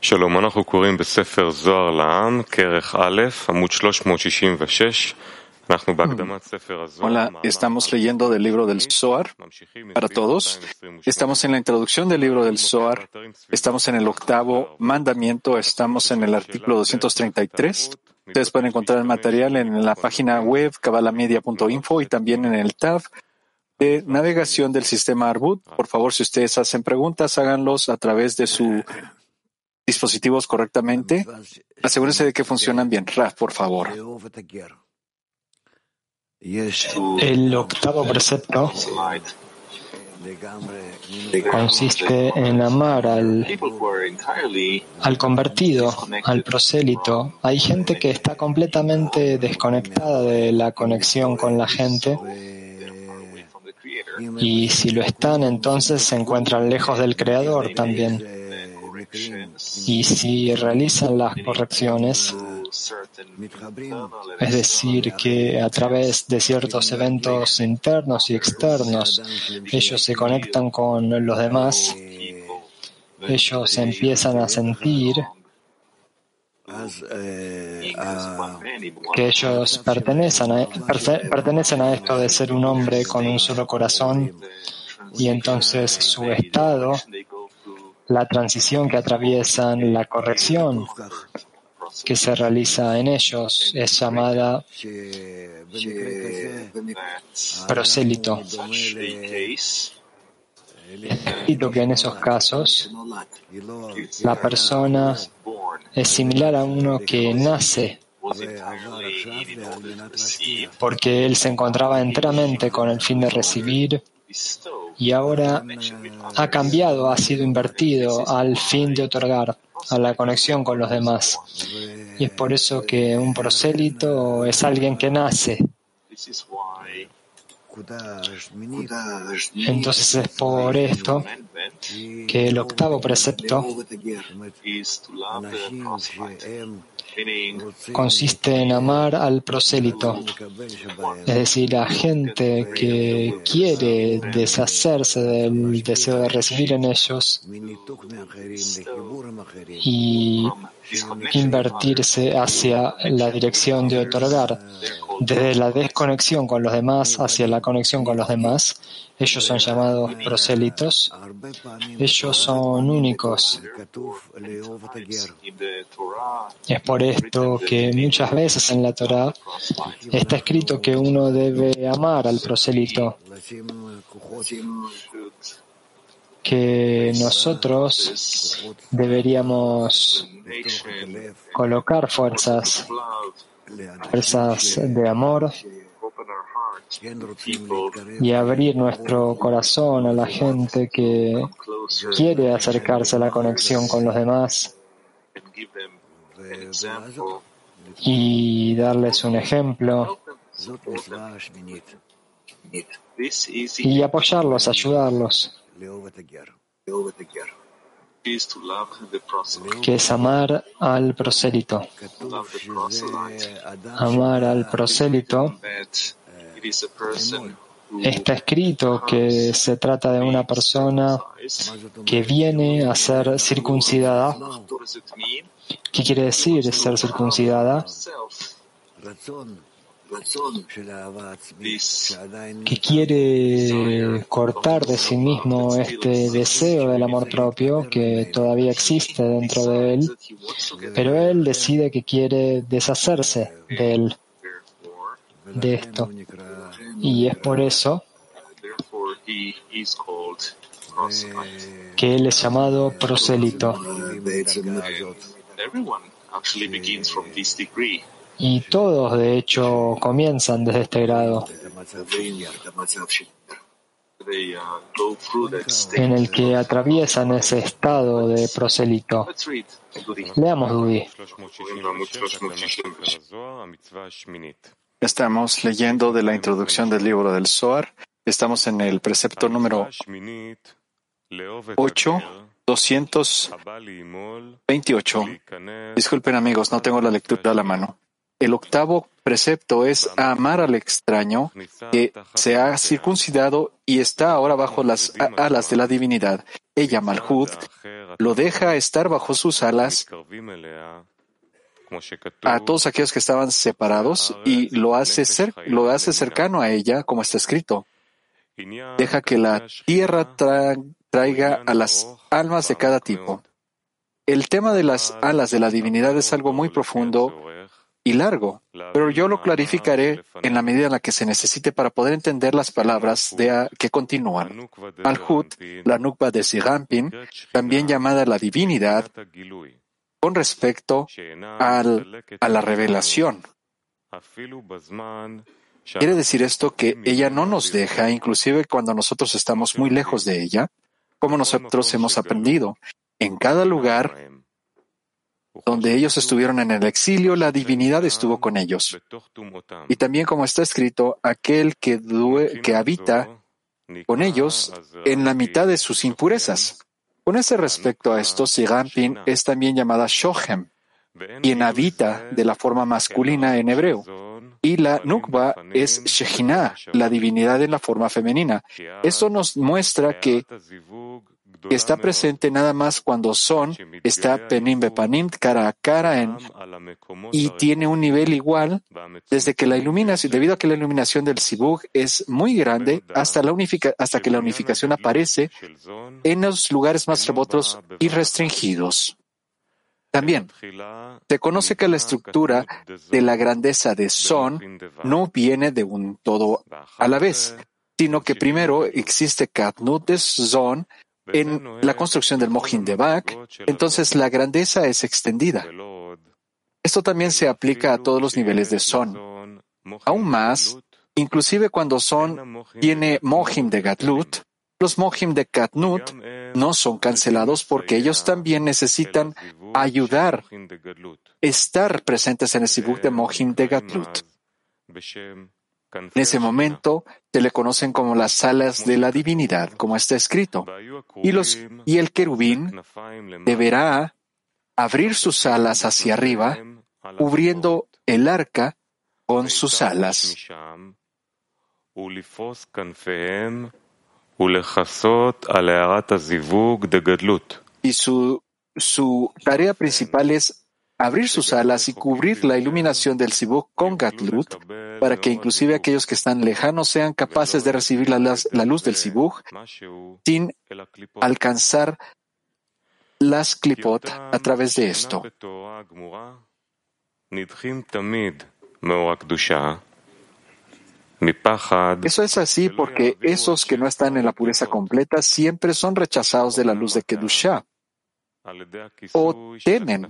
שלום, אנחנו קוראים בספר זוהר לעם, כרך א', עמוד 366. Hola, estamos leyendo del libro del Zohar para todos. Estamos en la introducción del libro del Zohar. Estamos en el octavo mandamiento. Estamos en el artículo 233. Ustedes pueden encontrar el material en la página web cabalamedia.info y también en el tab de navegación del sistema Arbut. Por favor, si ustedes hacen preguntas, háganlos a través de sus dispositivos correctamente. Asegúrense de que funcionan bien. Raf, por favor. El octavo precepto consiste en amar al, al convertido, al prosélito. Hay gente que está completamente desconectada de la conexión con la gente y si lo están, entonces se encuentran lejos del Creador también. Y si realizan las correcciones, es decir, que a través de ciertos eventos internos y externos ellos se conectan con los demás, ellos empiezan a sentir que ellos pertenecen a, esto de ser un hombre con un solo corazón y entonces su estado, la transición que atraviesan, la corrección que se realiza en ellos es llamada prosélito. Escrito que en esos casos la persona es similar a uno que nace porque él se encontraba enteramente con el fin de recibir y ahora ha cambiado, ha sido invertido al fin de otorgar a la conexión con los demás. Y es por eso que un prosélito es alguien que nace. Entonces es por esto que el octavo precepto consiste en amar al prosélito, es decir, a gente que quiere deshacerse del deseo de recibir en ellos y invertirse hacia la dirección de otorgar, desde la desconexión con los demás hacia la conexión con los demás. Ellos son llamados prosélitos. Ellos son únicos. Es por esto que muchas veces en la Torah está escrito que uno debe amar al prosélito. Que nosotros deberíamos colocar fuerzas, fuerzas de amor y abrir nuestro corazón a la gente que quiere acercarse a la conexión con los demás y darles un ejemplo. Y apoyarlos, ayudarlos. Que es amar al prosélito. Amar al prosélito está escrito que se trata de una persona que viene a ser circuncidada. ¿Qué quiere decir ser circuncidada? que quiere cortar de sí mismo este deseo del amor propio que todavía existe dentro de él, pero él decide que quiere deshacerse de él, de esto. Y es por eso que él es llamado prosélito. Y todos, de hecho, comienzan desde este grado en el que atraviesan ese estado de prosélito. Leamos, Dudi. Estamos leyendo de la introducción del libro del Zohar. Estamos en el precepto número 8, 228. Disculpen amigos, no tengo la lectura a la mano. el octavo precepto es amar al extraño que se ha circuncidado y está ahora bajo las alas de la divinidad. Ella, Malhud, lo deja estar bajo sus alas a todos aquellos que estaban separados y lo hace, lo hace cercano a ella, como está escrito. Deja que la tierra traiga a las almas de cada tipo. El tema de las alas de la divinidad es algo muy profundo y largo, pero yo lo clarificaré en la medida en la que se necesite para poder entender las palabras de que continúan. Al-Hut, la Nukba de Sirampin, también llamada la divinidad, con respecto a la revelación. ¿Quiere decir esto que ella no nos deja, inclusive cuando nosotros estamos muy lejos de ella? Como nosotros hemos aprendido, en cada lugar donde ellos estuvieron en el exilio, la divinidad estuvo con ellos. Y también como está escrito, aquel que, que habita con ellos en la mitad de sus impurezas. Con ese respecto a esto, Sigampin es también llamada Shohem, quien habita de la forma masculina en hebreo. Y la Nukba es Shechinah, la divinidad en la forma femenina. Esto nos muestra que que está presente nada más cuando son, está penim bepanim, cara a cara en, y tiene un nivel igual desde que la iluminación, debido a que la iluminación del Sibug es muy grande hasta, la unifica, hasta que la unificación aparece en los lugares más remotos y restringidos. También se conoce que la estructura de la grandeza de Son no viene de un todo a la vez, sino que primero existe Katnut de Son en la construcción del Mohin de Bak, entonces la grandeza es extendida. Esto también se aplica a todos los niveles de Son. Aún más, inclusive cuando Son tiene Mohim de Gatlut, los Mohim de Katnut no son cancelados porque ellos también necesitan ayudar, estar presentes en el Sibuk de Mohim de Gatlut. En ese momento se le conocen como las salas de la divinidad, como está escrito. Y, los, y el querubín deberá abrir sus alas hacia arriba, cubriendo el arca con sus alas. Y su, su tarea principal es abrir sus alas y cubrir la iluminación del Sibuk con Gatlut, para que inclusive aquellos que están lejanos sean capaces de recibir la, luz del Sibuk sin alcanzar las clipot a través de esto. Eso es así porque esos que no están en la pureza completa siempre son rechazados de la luz de Kedushah o temen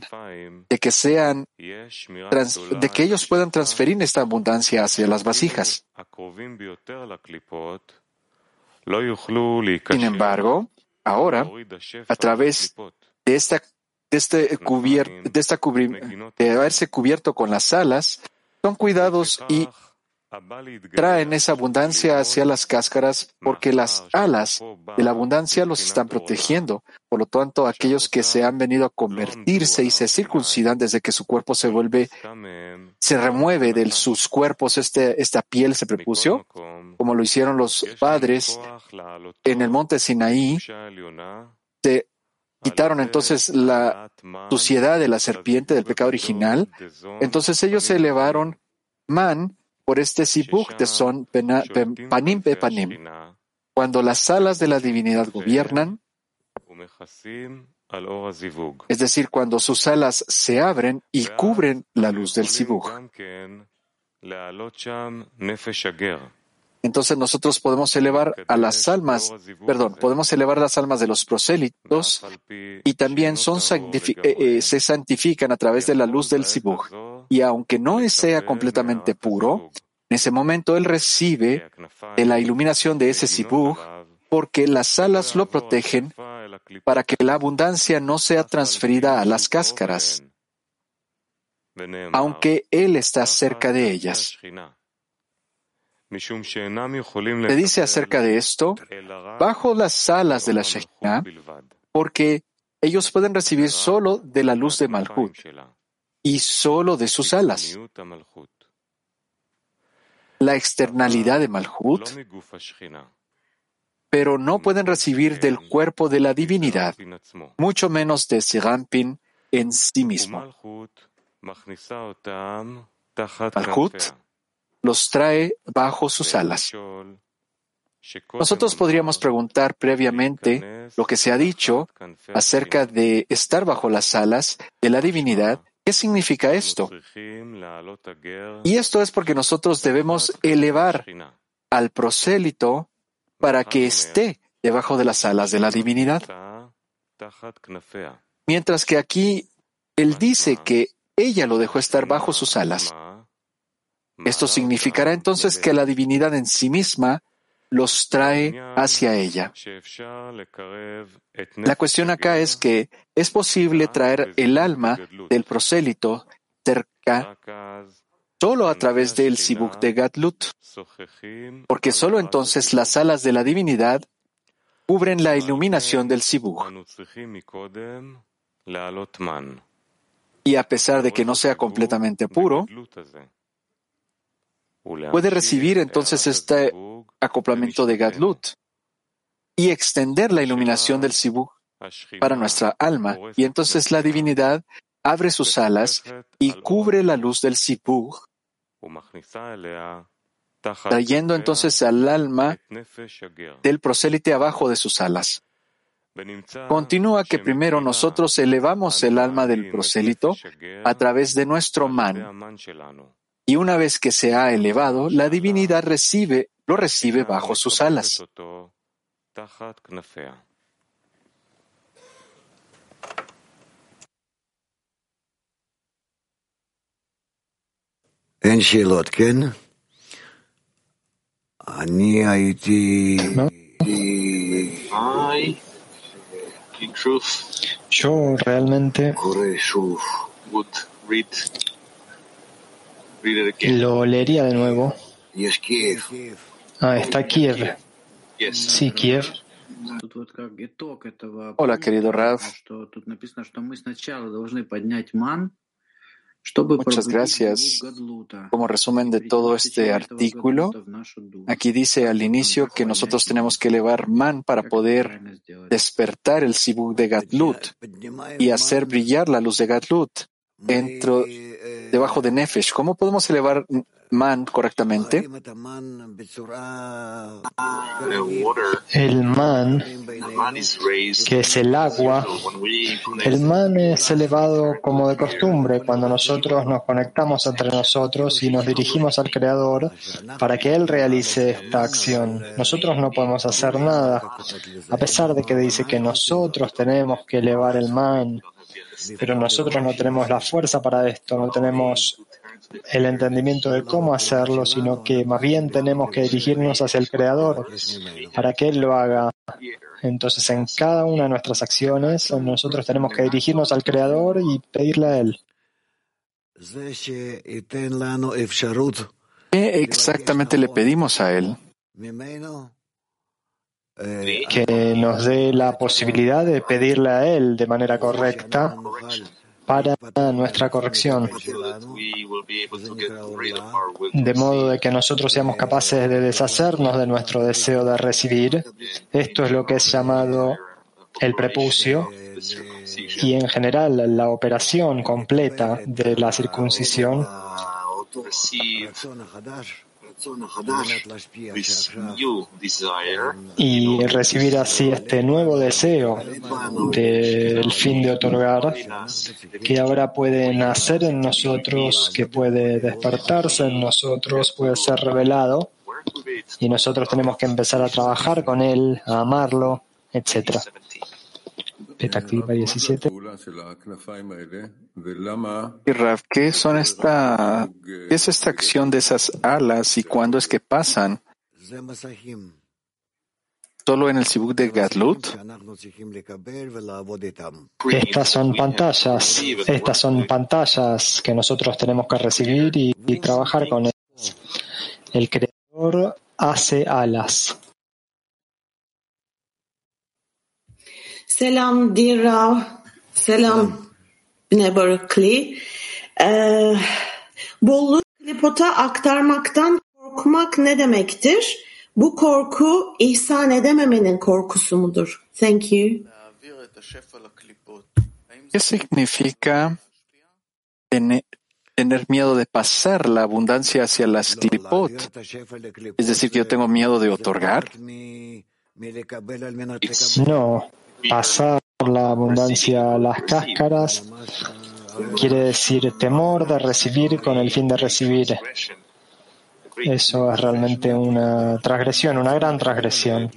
de que sean de que ellos puedan transferir esta abundancia hacia las vasijas. Sin embargo, ahora, a través de esta de este de, esta de haberse cubierto con las alas, son cuidados y traen esa abundancia hacia las cáscaras porque las alas de la abundancia los están protegiendo. Por lo tanto, aquellos que se han venido a convertirse y se circuncidan desde que su cuerpo se vuelve, se remueve de sus cuerpos este, esta piel se prepucio, como lo hicieron los padres en el monte Sinaí, se quitaron entonces la suciedad de la serpiente del pecado original, entonces ellos se elevaron man por este sibuk de son panim panim. Cuando las alas de la divinidad gobiernan, es decir, cuando sus alas se abren y cubren la luz del sibuk. Entonces nosotros podemos elevar a las almas, perdón, podemos elevar las almas de los prosélitos y también son eh, eh, se santifican a través de la luz del sibuk. Y aunque no sea completamente puro, en ese momento él recibe de la iluminación de ese sibuk porque las alas lo protegen para que la abundancia no sea transferida a las cáscaras, aunque él está cerca de ellas. Se dice acerca de esto, bajo las alas de la Shekhinah, porque ellos pueden recibir solo de la luz de Malhut. Y solo de sus alas. La externalidad de Malhut, pero no pueden recibir del cuerpo de la divinidad, mucho menos de Serampin en sí mismo. Malhut los trae bajo sus alas. Nosotros podríamos preguntar previamente lo que se ha dicho acerca de estar bajo las alas de la divinidad. ¿Qué significa esto? Y esto es porque nosotros debemos elevar al prosélito para que esté debajo de las alas de la divinidad. Mientras que aquí él dice que ella lo dejó estar bajo sus alas. Esto significará entonces que la divinidad en sí misma los trae hacia ella. La cuestión acá es que es posible traer el alma del prosélito cerca solo a través del Sibuk de Gatlut, porque solo entonces las alas de la divinidad cubren la iluminación del Sibuk. Y a pesar de que no sea completamente puro, puede recibir entonces este acoplamiento de Gadlut y extender la iluminación del Sibuk para nuestra alma. Y entonces la divinidad abre sus alas y cubre la luz del Sibuk, trayendo entonces al alma del prosélite abajo de sus alas. Continúa que primero nosotros elevamos el alma del prosélito a través de nuestro man, y una vez que se ha elevado, la divinidad recibe, lo recibe bajo sus alas. Yo realmente lo leería de nuevo. Ah, está Kiev. Sí, Kiev. Hola, querido Rav. Muchas gracias. Como resumen de todo este artículo, aquí dice al inicio que nosotros tenemos que elevar man para poder despertar el sibuk de Gatlut y hacer brillar la luz de Gatlut dentro, debajo de Nefesh. ¿Cómo podemos elevar man correctamente? El man, que es el agua, el man es elevado como de costumbre cuando nosotros nos conectamos entre nosotros y nos dirigimos al Creador para que Él realice esta acción. Nosotros no podemos hacer nada, a pesar de que dice que nosotros tenemos que elevar el man pero nosotros no tenemos la fuerza para esto, no tenemos el entendimiento de cómo hacerlo, sino que más bien tenemos que dirigirnos hacia el Creador para que Él lo haga. Entonces, en cada una de nuestras acciones, nosotros tenemos que dirigirnos al Creador y pedirle a Él. ¿Qué exactamente le pedimos a Él? Que nos dé la posibilidad de pedirle a Él de manera correcta para nuestra corrección, de modo de que nosotros seamos capaces de deshacernos de nuestro deseo de recibir. Esto es lo que es llamado el prepucio y en general la operación completa de la circuncisión y recibir así este nuevo deseo del fin de otorgar que ahora puede nacer en nosotros, que puede despertarse en nosotros, puede ser revelado y nosotros tenemos que empezar a trabajar con él, a amarlo, etc. Petactiva 17. Y Rav, ¿qué son esta, qué es esta acción de esas alas y cuándo es que pasan? ¿Solo en el Sibuk de Gadlut? Estas son pantallas, estas son pantallas que nosotros tenemos que recibir y, y trabajar con ellas. El Creador hace alas. Selam dear Rav. Selam Berkeley. Ee, bolluğu klipota aktarmaktan korkmak ne demektir? Bu korku ihsan edememenin korkusu mudur? Thank you. ¿Qué significa tener, tener miedo de pasar la abundancia hacia las clipot? Es decir, que yo tengo miedo de otorgar. No, pasar la abundancia a las cáscaras quiere decir temor de recibir con el fin de recibir. Eso es realmente una transgresión, una gran transgresión.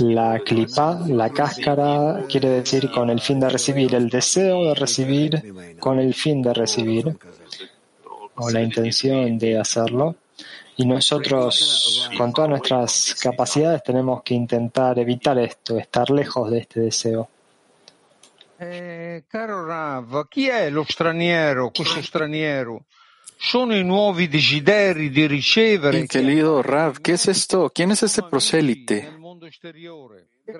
La clipa, la cáscara, quiere decir con el fin de recibir, el deseo de recibir con el fin de recibir, o la intención de hacerlo. Y nosotros, con todas nuestras capacidades, tenemos que intentar evitar esto, estar lejos de este deseo. Eh, caro Rav, chi è lo straniero, questo straniero? Sono i nuovi desideri di ricevere. Mi querido Rav, ¿qué es esto? ¿Quién es este prosélite?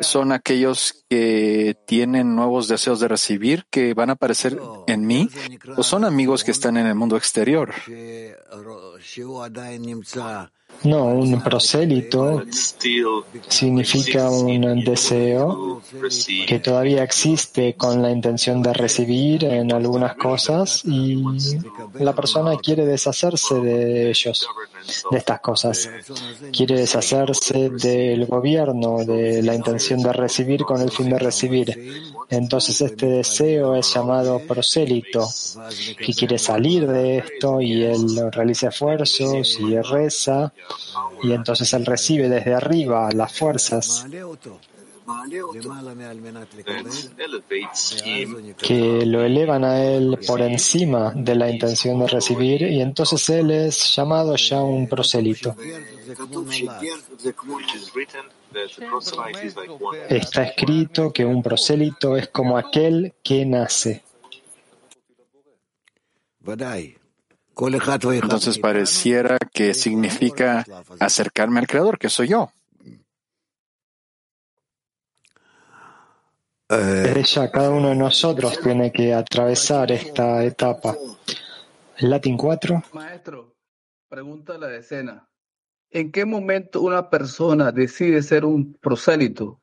¿Son aquellos que tienen nuevos deseos de recibir que van a aparecer en mí? ¿O son amigos que están en el mundo exterior? No, un prosélito significa un deseo que todavía existe con la intención de recibir en algunas cosas y la persona quiere deshacerse de ellos, de estas cosas. Quiere deshacerse del gobierno, de la intención de recibir con el fin de recibir. Entonces este deseo es llamado prosélito, que quiere salir de esto y él realiza esfuerzos y reza y entonces él recibe desde arriba las fuerzas que lo elevan a él por encima de la intención de recibir y entonces él es llamado ya un prosélito. Está escrito que un prosélito es como aquel que nace. Entonces pareciera que significa acercarme al Creador, que soy yo. Desde ya cada uno de nosotros tiene que atravesar esta etapa. Latin 4. Maestro, pregunta la decena. ¿En qué momento una persona decide ser un prosélito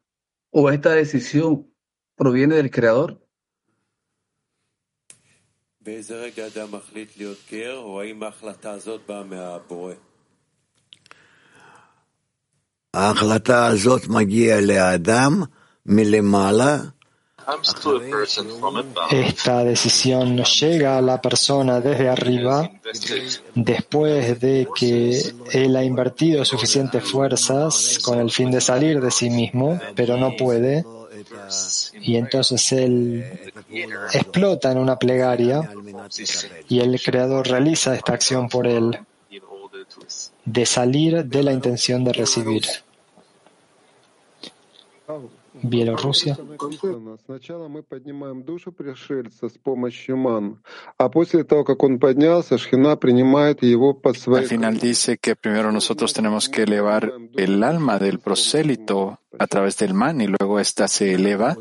o esta decisión proviene del Creador? Esta decisión llega a la persona desde arriba. Después de que él ha invertido suficientes fuerzas con el fin de salir de sí mismo, pero no puede. Y entonces él explota en una plegaria y el Creador realiza esta acción por él de salir de la intención de recibir. Bielorrusia. Сначала мы поднимаем душу пришельца с помощью ман, а после того, как он поднялся, Шхина принимает его под свои... Al final dice que primero nosotros tenemos que elevar el alma del prosélito a través del man y luego esta se eleva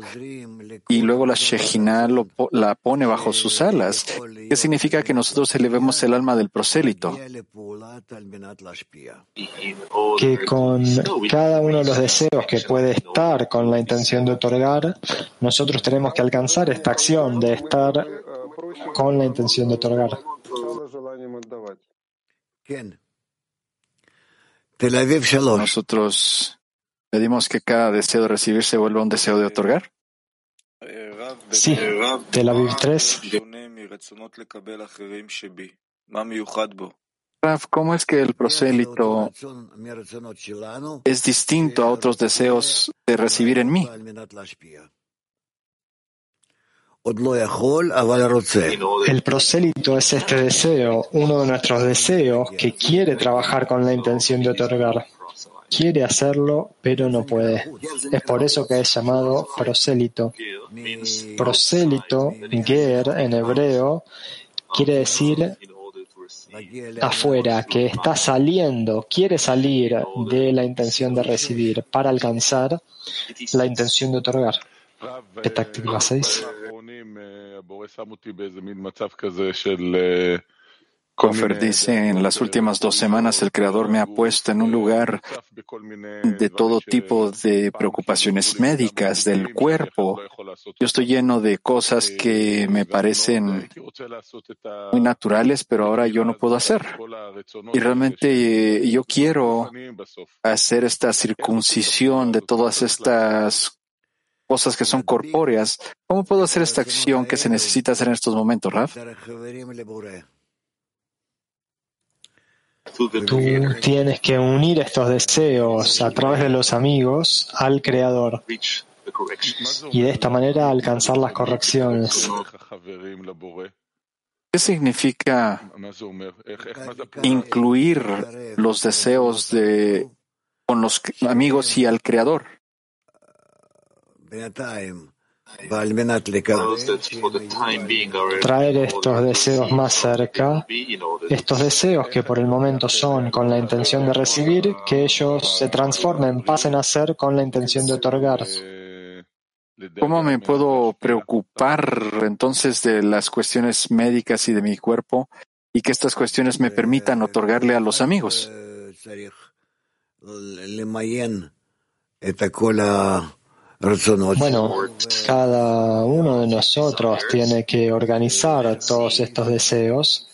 y luego la Shejina la pone bajo sus alas. ¿Qué significa que nosotros elevemos el alma del prosélito? Que con cada uno de los deseos que puede estar con la intención de otorgar, nosotros tenemos que alcanzar esta acción de estar con la intención de otorgar. Nosotros pedimos que cada deseo de recibir se vuelva un deseo de otorgar. Sí, Tel Aviv 3. Raf, ¿cómo es que el prosélito es distinto a otros deseos de recibir en mí? El prosélito es este deseo, uno de nuestros deseos que quiere trabajar con la intención de otorgar. Quiere hacerlo, pero no puede. Es por eso que es llamado prosélito. Prosélito, ger en hebreo, quiere decir afuera, que está saliendo, quiere salir de la intención de recibir para alcanzar la intención de otorgar. Petactiva 6. Kofer dice, en las últimas dos semanas el Creador me ha puesto en un lugar de todo tipo de preocupaciones médicas del cuerpo. Yo estoy lleno de cosas que me parecen muy naturales, pero ahora yo no puedo hacer. Y realmente yo quiero hacer esta circuncisión de todas estas cosas que son corpóreas. ¿Cómo puedo hacer esta acción que se necesita hacer en estos momentos, Raf? Tú tienes que unir estos deseos a través de los amigos al Creador y de esta manera alcanzar las correcciones. ¿Qué significa incluir los deseos de, con los amigos y al Creador? Traer estos deseos más cerca, estos deseos que por el momento son con la intención de recibir, que ellos se transformen, pasen a ser con la intención de otorgar. ¿Cómo me puedo preocupar entonces de las cuestiones médicas y de mi cuerpo y que estas cuestiones me permitan otorgarle a los amigos? Bueno, cada uno de nosotros tiene que organizar todos estos deseos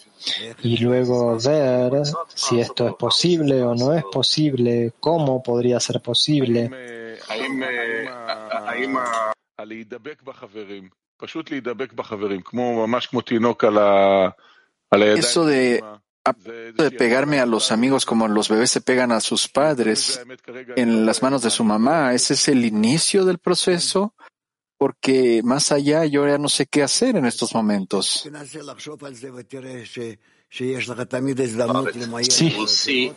y luego ver si esto es posible o no es posible, cómo podría ser posible. Eso de de pegarme a los amigos como los bebés se pegan a sus padres en las manos de su mamá. ¿Ese es el inicio del proceso? Porque más allá yo ya no sé qué hacer en estos momentos. Sí,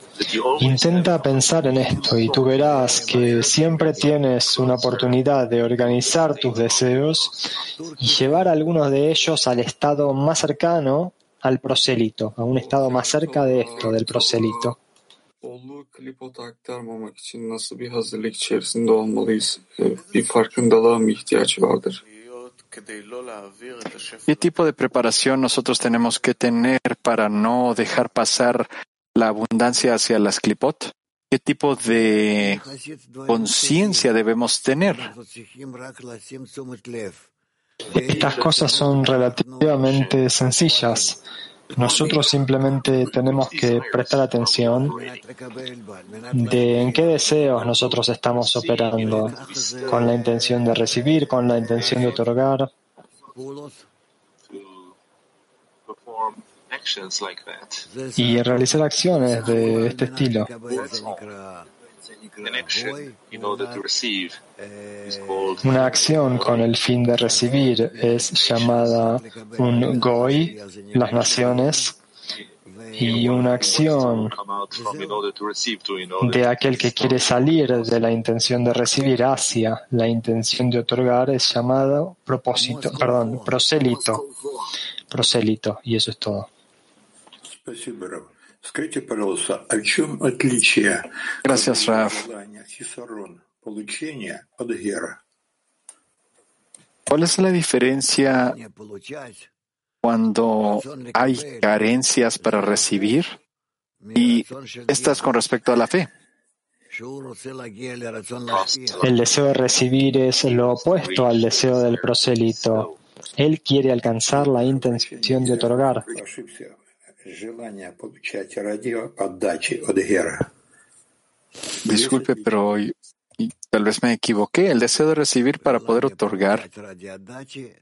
intenta pensar en esto y tú verás que siempre tienes una oportunidad de organizar tus deseos y llevar algunos de ellos al estado más cercano al prosélito, a un estado más cerca de esto, del prosélito. ¿Qué tipo de preparación nosotros tenemos que tener para no dejar pasar la abundancia hacia las clipot? ¿Qué tipo de conciencia debemos tener? Estas cosas son relativamente sencillas. Nosotros simplemente tenemos que prestar atención de en qué deseos nosotros estamos operando, con la intención de recibir, con la intención de otorgar. Y realizar acciones de este estilo. Una acción con el fin de recibir es llamada un goy, las naciones, y una acción de aquel que quiere salir de la intención de recibir hacia la intención de otorgar es llamado propósito, perdón, prosélito, prosélito, y eso es todo. Gracias, Raf. ¿Cuál es la diferencia cuando hay carencias para recibir y estas con respecto a la fe? El deseo de recibir es lo opuesto al deseo del prosélito. Él quiere alcanzar la intención de otorgar. Disculpe, pero tal vez me equivoqué. El deseo de recibir para poder otorgar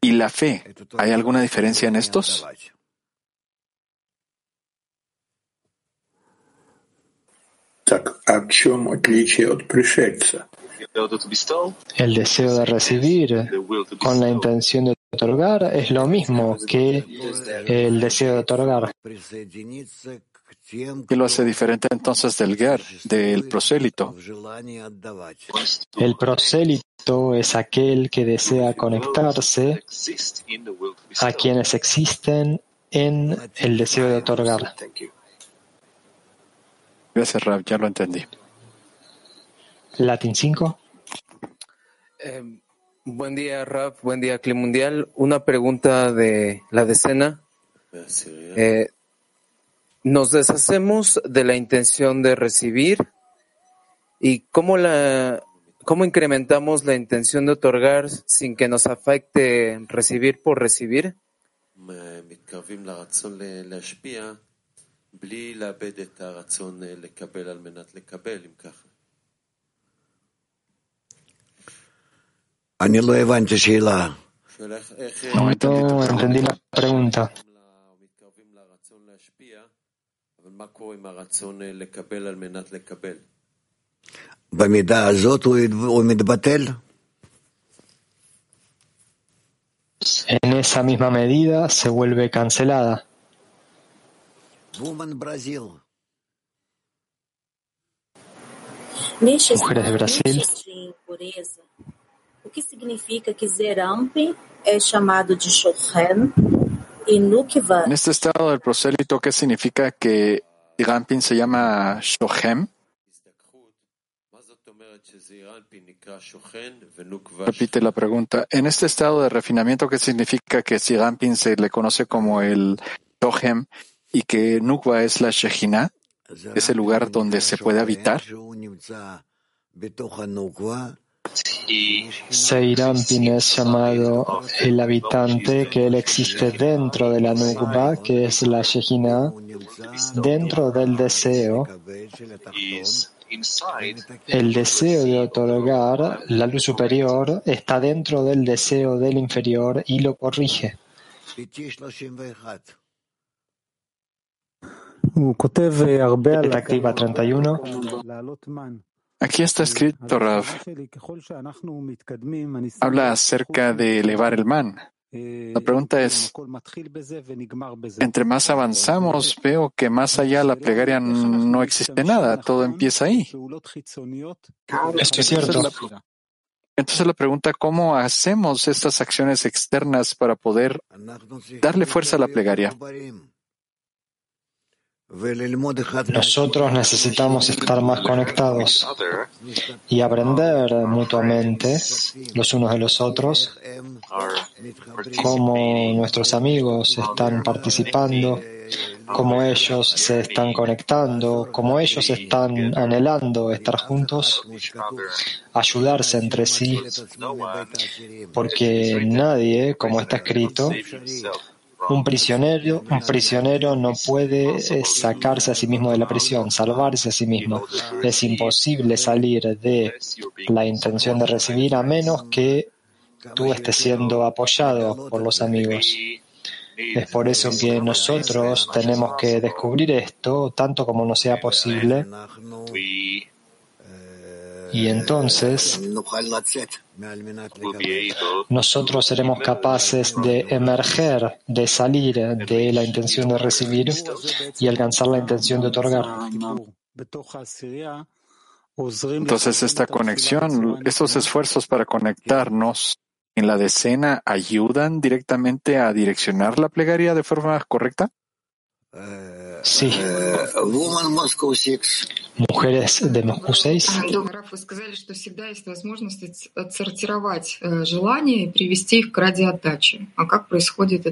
y la fe, ¿hay alguna diferencia en estos? El deseo de recibir con la intención de otorgar es lo mismo que el deseo de otorgar. ¿Qué lo hace diferente entonces del ger, del prosélito? El prosélito es aquel que desea conectarse a quienes existen en el deseo de otorgar. Gracias, Rab, ya lo entendí. Latin 5. Buen día, Raf. Buen día, Clima Mundial. Una pregunta de la decena. Eh, nos deshacemos de la intención de recibir y cómo la cómo incrementamos la intención de otorgar sin que nos afecte recibir por recibir. No entendí la pregunta. En esa misma medida se vuelve cancelada. Mujeres de Brasil. O que significa que Zerampin é chamado de Shohen e Nukva? En este estado del prosélito, ¿qué significa que Zerampin se llama Shohem? Repite la pregunta. En este estado de refinamiento, ¿qué significa que Zerampin se le conoce como el Shohem y que Nukva es la Shejina? ¿Es el lugar donde se puede habitar? Seirampin es llamado el habitante, que él existe dentro de la Nukba, que es la Shejina, dentro del deseo. El deseo de otorgar la luz superior está dentro del deseo del inferior y lo corrige. Activa 31. Aquí está escrito, Rav. Habla acerca de elevar el man. La pregunta es, entre más avanzamos, veo que más allá la plegaria no existe nada, todo empieza ahí. Esto es cierto. Entonces la pregunta, ¿cómo hacemos estas acciones externas para poder darle fuerza a la plegaria? Nosotros necesitamos estar más conectados y aprender mutuamente los unos de los otros, cómo nuestros amigos están participando, cómo ellos se están conectando, cómo ellos están anhelando estar juntos, ayudarse entre sí, porque nadie, como está escrito, un prisionero, un prisionero no puede eh, sacarse a sí mismo de la prisión, salvarse a sí mismo. Es imposible salir de la intención de recibir a menos que tú estés siendo apoyado por los amigos. Es por eso que nosotros tenemos que descubrir esto tanto como nos sea posible y entonces nosotros seremos capaces de emerger, de salir de la intención de recibir y alcanzar la intención de otorgar. Entonces esta conexión, estos esfuerzos para conectarnos en la decena ayudan directamente a direccionar la plegaria de forma correcta? Sí. Mujeres de Moscú 6.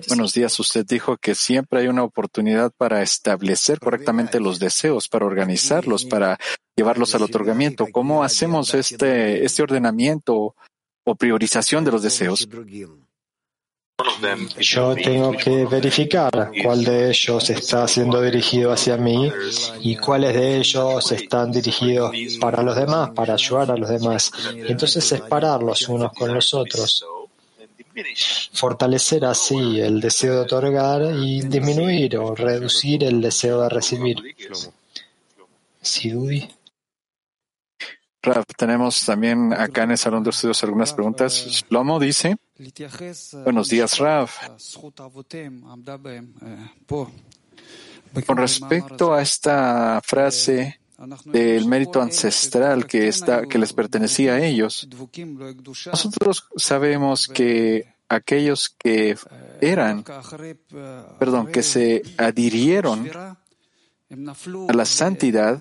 Buenos días. Usted dijo que siempre hay una oportunidad para establecer correctamente los deseos, para organizarlos, para llevarlos al otorgamiento. ¿Cómo hacemos este, este ordenamiento o priorización de los deseos? Yo tengo que verificar cuál de ellos está siendo dirigido hacia mí y cuáles de ellos están dirigidos para los demás, para ayudar a los demás. entonces separar los unos con los otros. Fortalecer así el deseo de otorgar y disminuir o reducir el deseo de recibir. Rav, tenemos también acá en el Salón de Estudios algunas preguntas. Shlomo dice, buenos días, Rav. Con respecto a esta frase del mérito ancestral que, está, que les pertenecía a ellos, nosotros sabemos que aquellos que eran, perdón, que se adhirieron a la santidad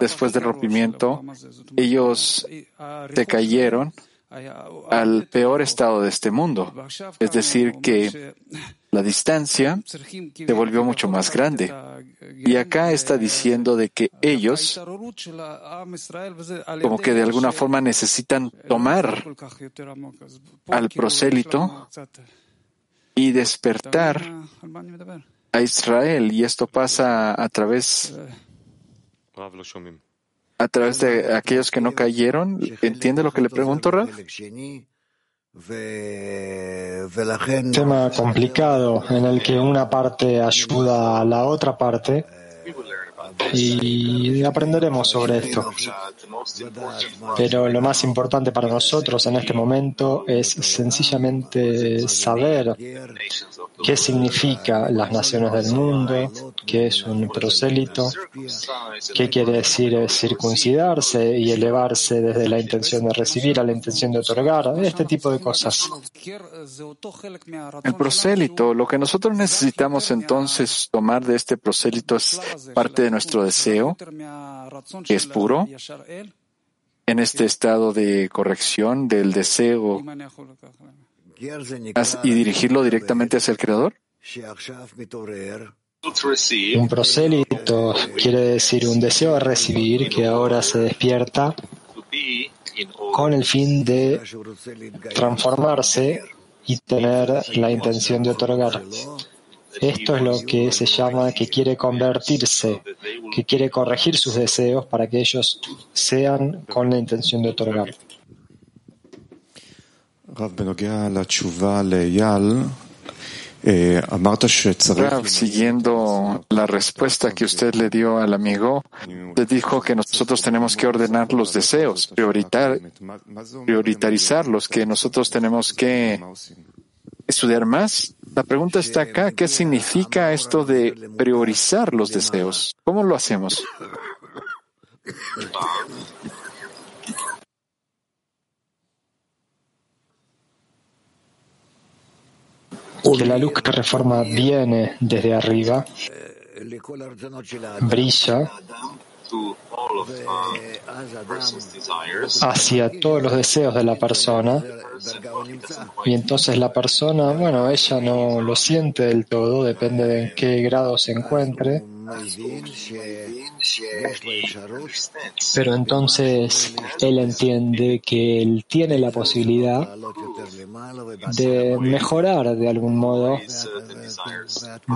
después del rompimiento, ellos se cayeron al peor estado de este mundo. Es decir, que la distancia se volvió mucho más grande. Y acá está diciendo de que ellos, como que de alguna forma necesitan tomar al prosélito y despertar a Israel. Y esto pasa a través a través de aquellos que no cayeron. ¿Entiende lo que le pregunto, Raf? Tema complicado en el que una parte ayuda a la otra parte y aprenderemos sobre esto. Pero lo más importante para nosotros en este momento es sencillamente saber qué significa las naciones del mundo, qué es un prosélito, qué quiere decir circuncidarse y elevarse desde la intención de recibir a la intención de otorgar, este tipo de cosas. El prosélito, lo que nosotros necesitamos entonces tomar de este prosélito es parte de nuestro deseo, que es puro, en este estado de corrección del deseo y dirigirlo directamente hacia el Creador? Un prosélito quiere decir un deseo de recibir que ahora se despierta con el fin de transformarse y tener la intención de otorgar. Esto es lo que se llama que quiere convertirse, que quiere corregir sus deseos para que ellos sean con la intención de otorgar. Rav, siguiendo la respuesta que usted le dio al amigo, le dijo que nosotros tenemos que ordenar los deseos, prioritar, prioritarizarlos, que nosotros tenemos que estudiar más. La pregunta está acá, ¿qué significa esto de priorizar los deseos? ¿Cómo lo hacemos? que la luz que reforma viene desde arriba, brilla hacia todos los deseos de la persona. Y entonces la persona, bueno, ella no lo siente del todo, depende de en qué grado se encuentre, pero entonces él entiende que él tiene la posibilidad de mejorar de algún modo,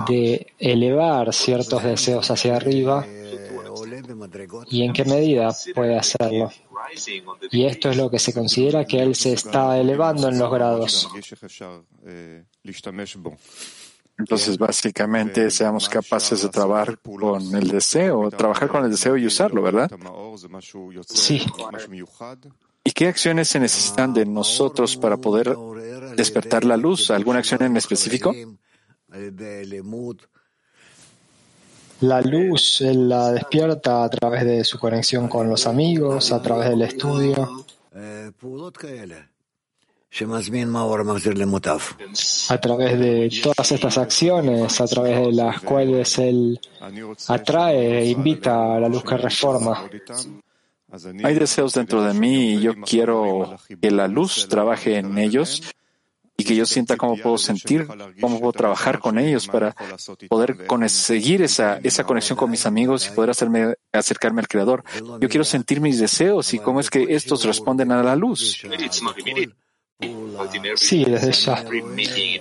de elevar ciertos deseos hacia arriba y en qué medida puede hacerlo. Y esto es lo que se considera que él se está elevando en los grados. Entonces, básicamente, seamos capaces de trabajar con el deseo, trabajar con el deseo y usarlo, ¿verdad? Sí. ¿Y qué acciones se necesitan de nosotros para poder despertar la luz? ¿Alguna acción en específico? La luz él la despierta a través de su conexión con los amigos, a través del estudio. A través de todas estas acciones, a través de las cuales él atrae e invita a la luz que reforma. Hay deseos dentro de mí y yo quiero que la luz trabaje en ellos y que yo sienta cómo puedo sentir, cómo puedo trabajar con ellos para poder conseguir esa, esa conexión con mis amigos y poder hacerme, acercarme al Creador. Yo quiero sentir mis deseos y cómo es que estos responden a la luz. Sí, desde ya.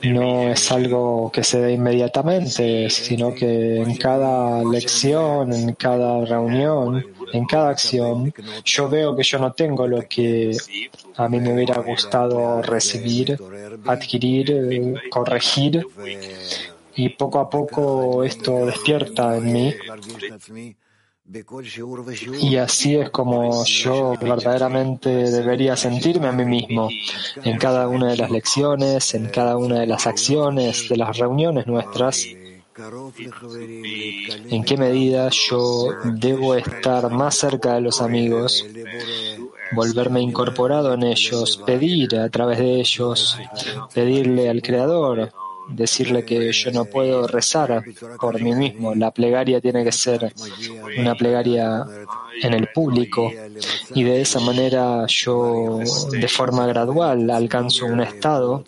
No es algo que se dé inmediatamente, sino que en cada lección, en cada reunión, en cada acción, yo veo que yo no tengo lo que a mí me hubiera gustado recibir, adquirir, corregir, y poco a poco esto despierta en mí y así es como yo verdaderamente debería sentirme a mí mismo en cada una de las lecciones, en cada una de las acciones, de las reuniones nuestras. En qué medida yo debo estar más cerca de los amigos, volverme incorporado en ellos, pedir a través de ellos, pedirle al Creador decirle que yo no puedo rezar por mí mismo. La plegaria tiene que ser una plegaria en el público y de esa manera yo de forma gradual alcanzo un estado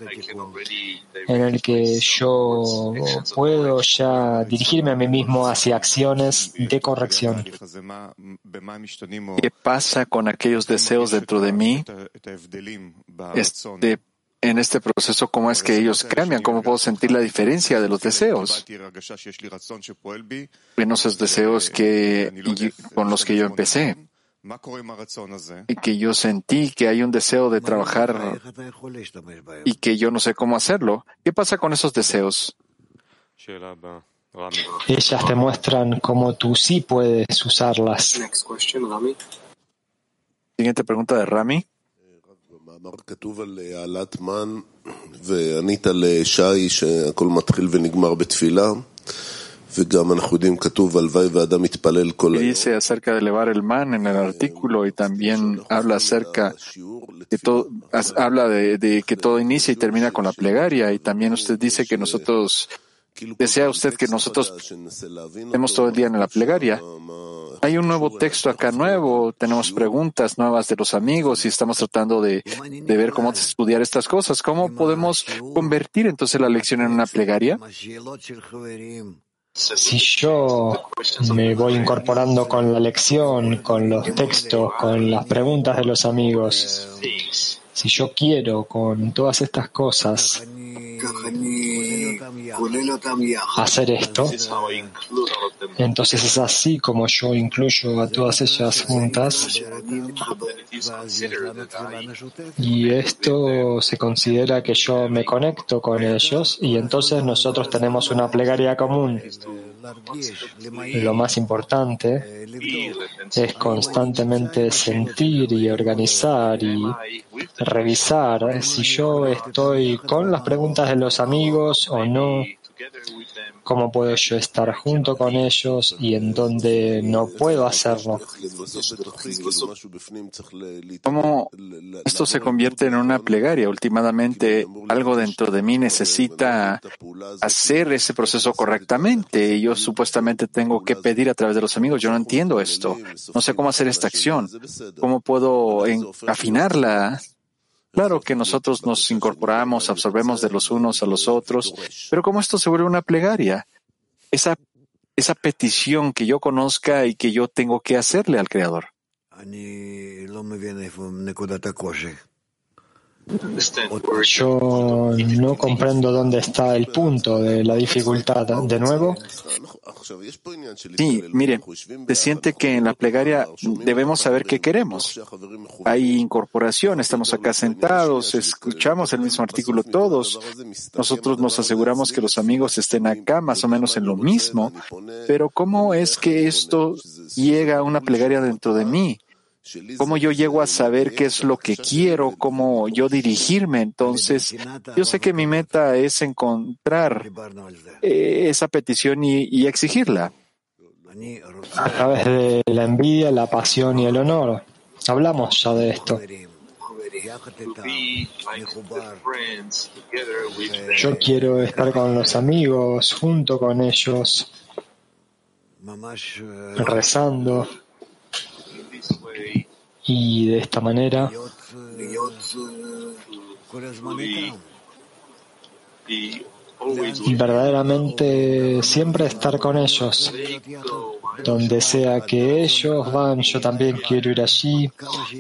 en el que yo puedo ya dirigirme a mí mismo hacia acciones de corrección. ¿Qué pasa con aquellos deseos dentro de mí? Este, en este proceso, ¿cómo es que ellos cambian? ¿Cómo puedo sentir la diferencia de los deseos? En esos deseos que, con los que yo empecé y que yo sentí que hay un deseo de trabajar y que yo no sé cómo hacerlo. ¿Qué pasa con esos deseos? Ellas te muestran cómo tú sí puedes usarlas. Siguiente pregunta de Rami. Dice acerca de elevar el man en el artículo y también habla acerca que todo, habla de, de, que todo inicia y termina con la plegaria y también usted dice que nosotros, desea usted que nosotros estemos todo el día en la plegaria. Hay un nuevo texto acá nuevo, tenemos preguntas nuevas de los amigos y estamos tratando de, de ver cómo estudiar estas cosas. ¿Cómo podemos convertir entonces la lección en una plegaria? Si yo me voy incorporando con la lección, con los textos, con las preguntas de los amigos, si yo quiero con todas estas cosas hacer esto, entonces es así como yo incluyo a todas ellas juntas. y esto se considera que yo me conecto con ellos y entonces nosotros tenemos una plegaria común. Lo más importante es constantemente sentir y organizar y revisar si yo estoy con las preguntas de los amigos o no, cómo puedo yo estar junto con ellos y en dónde no puedo hacerlo. ¿Cómo esto se convierte en una plegaria? Últimamente, algo dentro de mí necesita hacer ese proceso correctamente. Y yo supuestamente tengo que pedir a través de los amigos. Yo no entiendo esto. No sé cómo hacer esta acción. ¿Cómo puedo afinarla? Claro que nosotros nos incorporamos, absorbemos de los unos a los otros, pero ¿cómo esto se vuelve una plegaria? Esa, esa petición que yo conozca y que yo tengo que hacerle al Creador. Yo no comprendo dónde está el punto de la dificultad. De nuevo. Sí, mire, se siente que en la plegaria debemos saber qué queremos. Hay incorporación, estamos acá sentados, escuchamos el mismo artículo todos. Nosotros nos aseguramos que los amigos estén acá más o menos en lo mismo. Pero ¿cómo es que esto llega a una plegaria dentro de mí? Cómo yo llego a saber qué es lo que quiero, cómo yo dirigirme. Entonces, yo sé que mi meta es encontrar eh, esa petición y, exigirla. A través de la envidia, la pasión y el honor. Hablamos ya de esto. Yo quiero estar con los amigos, junto con ellos, rezando y de esta manera verdaderamente siempre estar con ellos. Donde sea que ellos van, yo también quiero ir allí.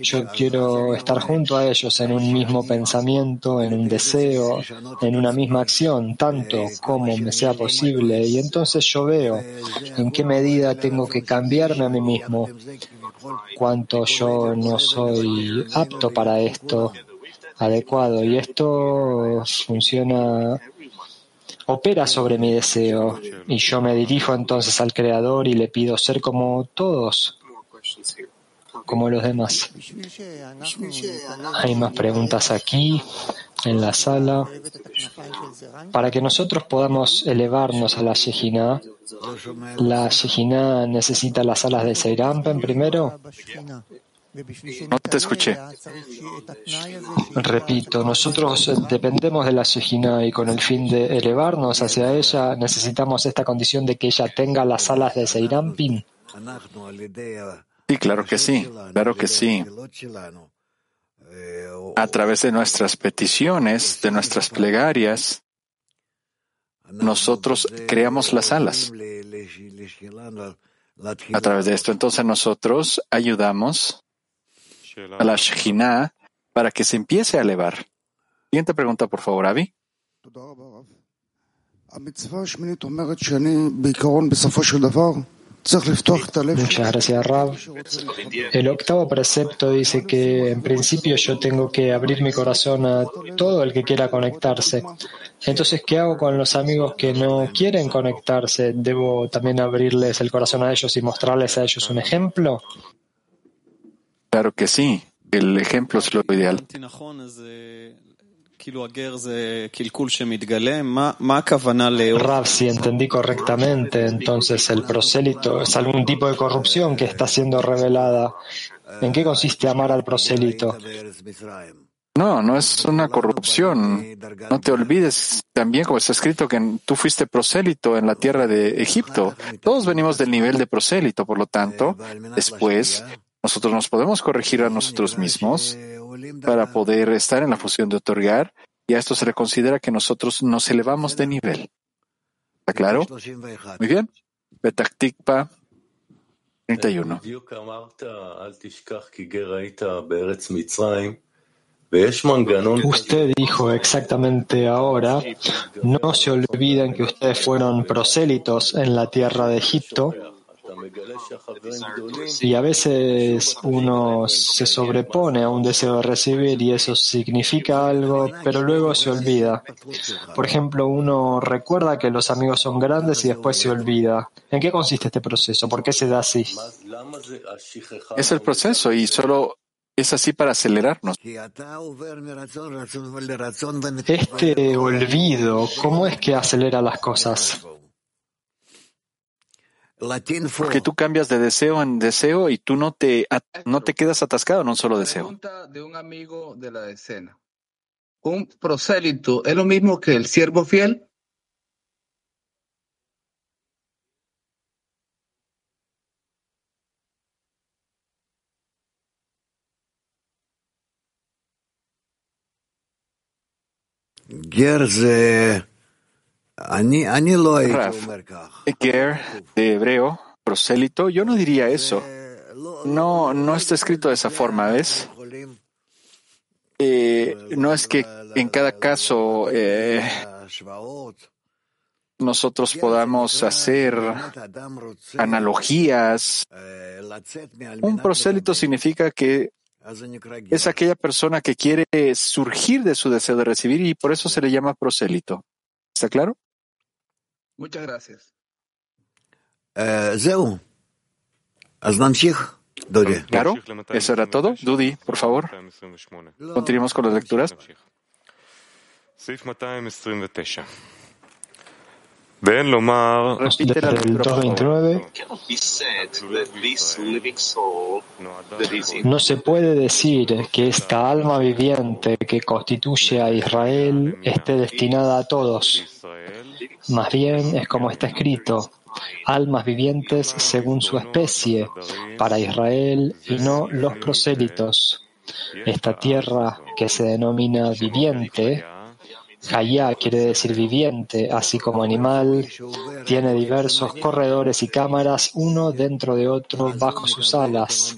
Yo quiero estar junto a ellos en un mismo pensamiento, en un deseo, en una misma acción, tanto como me sea posible. Y entonces yo veo en qué medida tengo que cambiarme a mí mismo, cuánto yo no soy apto para esto adecuado. Y esto funciona opera sobre mi deseo y yo me dirijo entonces al Creador y le pido ser como todos, como los demás. Hay más preguntas aquí en la sala. Para que nosotros podamos elevarnos a la Shejina, la Shejina necesita las alas de Seirampen primero. No te escuché. Repito, nosotros dependemos de la Shejina y con el fin de elevarnos hacia ella necesitamos esta condición de que ella tenga las alas de Seirampin. Sí, claro que sí, claro que sí. A través de nuestras peticiones, de nuestras plegarias, nosotros creamos las alas. A través de esto, entonces nosotros ayudamos a la Shekhinah para que se empiece a elevar. Siguiente pregunta, por favor, Avi. Muchas gracias, Rav. El octavo precepto dice que en principio yo tengo que abrir mi corazón a todo el que quiera conectarse. Entonces, ¿qué hago con los amigos que no quieren conectarse? ¿Debo también abrirles el corazón a ellos y mostrarles a ellos un ejemplo? Claro que sí. El ejemplo es lo ideal. Rav, si entendí correctamente, entonces el prosélito es algún tipo de corrupción que está siendo revelada. ¿En qué consiste amar al prosélito? No, no es una corrupción. No te olvides también, como está escrito, que tú fuiste prosélito en la tierra de Egipto. Todos venimos del nivel de prosélito, por lo tanto, después nosotros nos podemos corregir a nosotros mismos para poder estar en la fusión de otorgar y a esto se le considera que nosotros nos elevamos de nivel. ¿Está claro? Muy bien. Betaktikpa 31. Usted dijo exactamente ahora, no se olviden que ustedes fueron prosélitos en la tierra de Egipto y a veces uno se sobrepone a un deseo de recibir y eso significa algo, pero luego se olvida. Por ejemplo, uno recuerda que los amigos son grandes y después se olvida. ¿En qué consiste este proceso? ¿Por qué se da así? Es el proceso y solo es así para acelerarnos. Este olvido, ¿cómo es que acelera las cosas? Porque tú cambias de deseo en deseo y tú no te, no te quedas atascado en un solo deseo. Pregunta de un amigo de la decena. ¿Un prosélito es lo mismo que el siervo fiel? Ger de hebreo, prosélito, yo no diría eso. No, no está escrito de esa forma, ¿ves? Eh, no es que en cada caso eh, nosotros podamos hacer analogías. Un prosélito significa que es aquella persona que quiere surgir de su deseo de recibir y por eso se le llama prosélito. ¿Está claro? Muchas gracias. Claro, eso era todo. Dudi, por favor. Continuemos con las lecturas. Repite la lectura, por favor. No se puede decir que esta alma viviente que constituye a Israel esté destinada a todos. Más bien es como está escrito, almas vivientes según su especie, para Israel y no los prosélitos. Esta tierra que se denomina viviente, Hayá quiere decir viviente, así como animal, tiene diversos corredores y cámaras, uno dentro de otro bajo sus alas.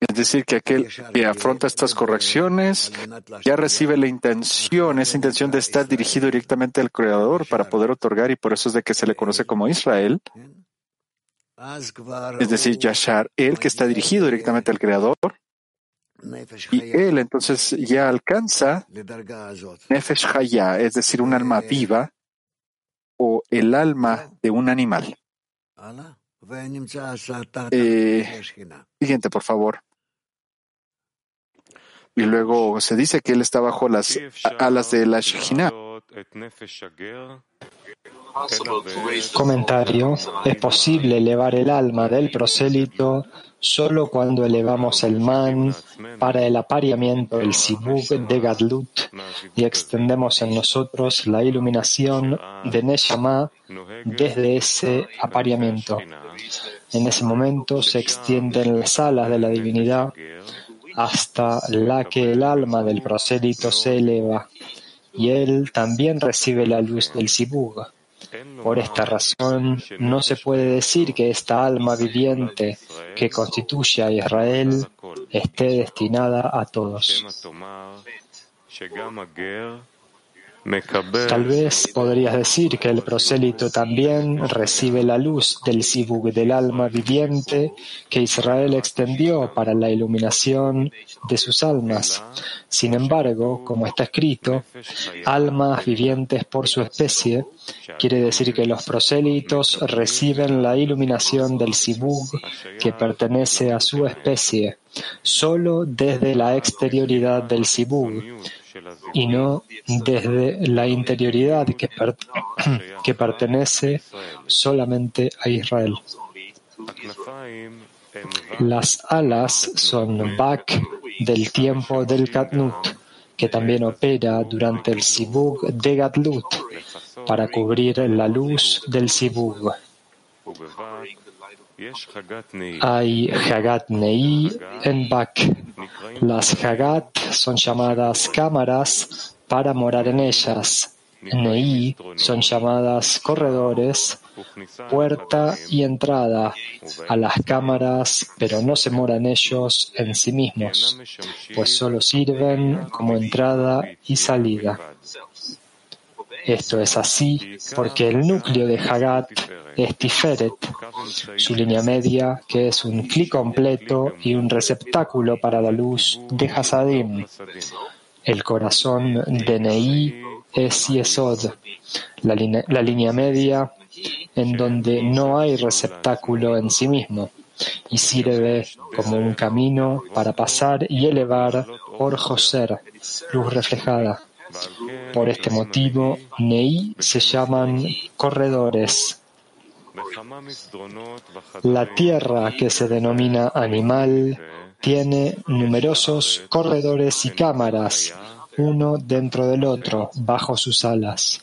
Es decir, que aquel que afronta estas correcciones ya recibe la intención, esa intención de estar dirigido directamente al Creador para poder otorgar y por eso es de que se le conoce como Israel. Es decir, Yashar, él que está dirigido directamente al Creador. Y él entonces ya alcanza Nefesh Haya, es decir, un alma viva o el alma de un animal. Eh, siguiente, por favor. Y luego se dice que él está bajo las alas de la Shekhinah. Comentario. Es posible elevar el alma del prosélito solo cuando elevamos el man para el apareamiento, el sibuk de Gadlut, y extendemos en nosotros la iluminación de Neshama desde ese apareamiento. En ese momento se extienden las alas de la divinidad hasta la que el alma del prosélito se eleva y él también recibe la luz del Sibug. Por esta razón, no se puede decir que esta alma viviente que constituye a Israel esté destinada a todos. Tal vez podrías decir que el prosélito también recibe la luz del sibug del alma viviente que Israel extendió para la iluminación de sus almas. Sin embargo, como está escrito, almas vivientes por su especie, quiere decir que los prosélitos reciben la iluminación del sibug que pertenece a su especie, solo desde la exterioridad del sibug y no desde la interioridad que, pertenece solamente a Israel. Las alas son Bak del tiempo del Katnut, que también opera durante el Sibug de Gatlut para cubrir la luz del Sibug. Hay Hagat Nei en Bak. Las Hagat son llamadas cámaras para morar en ellas. Nei son llamadas corredores, puerta y entrada a las cámaras, pero no se moran ellos en sí mismos, pues solo sirven como entrada y salida. Esto es así porque el núcleo de Hagat es Tiferet, su línea media, que es un clic completo y un receptáculo para la luz de Hasadim. El corazón de Nei es Yesod, la, la línea media en donde no hay receptáculo en sí mismo y sirve como un camino para pasar y elevar Or Joser, luz reflejada. Por este motivo, Nei se llaman corredores. La tierra que se denomina animal tiene numerosos corredores y cámaras, uno dentro del otro, bajo sus alas.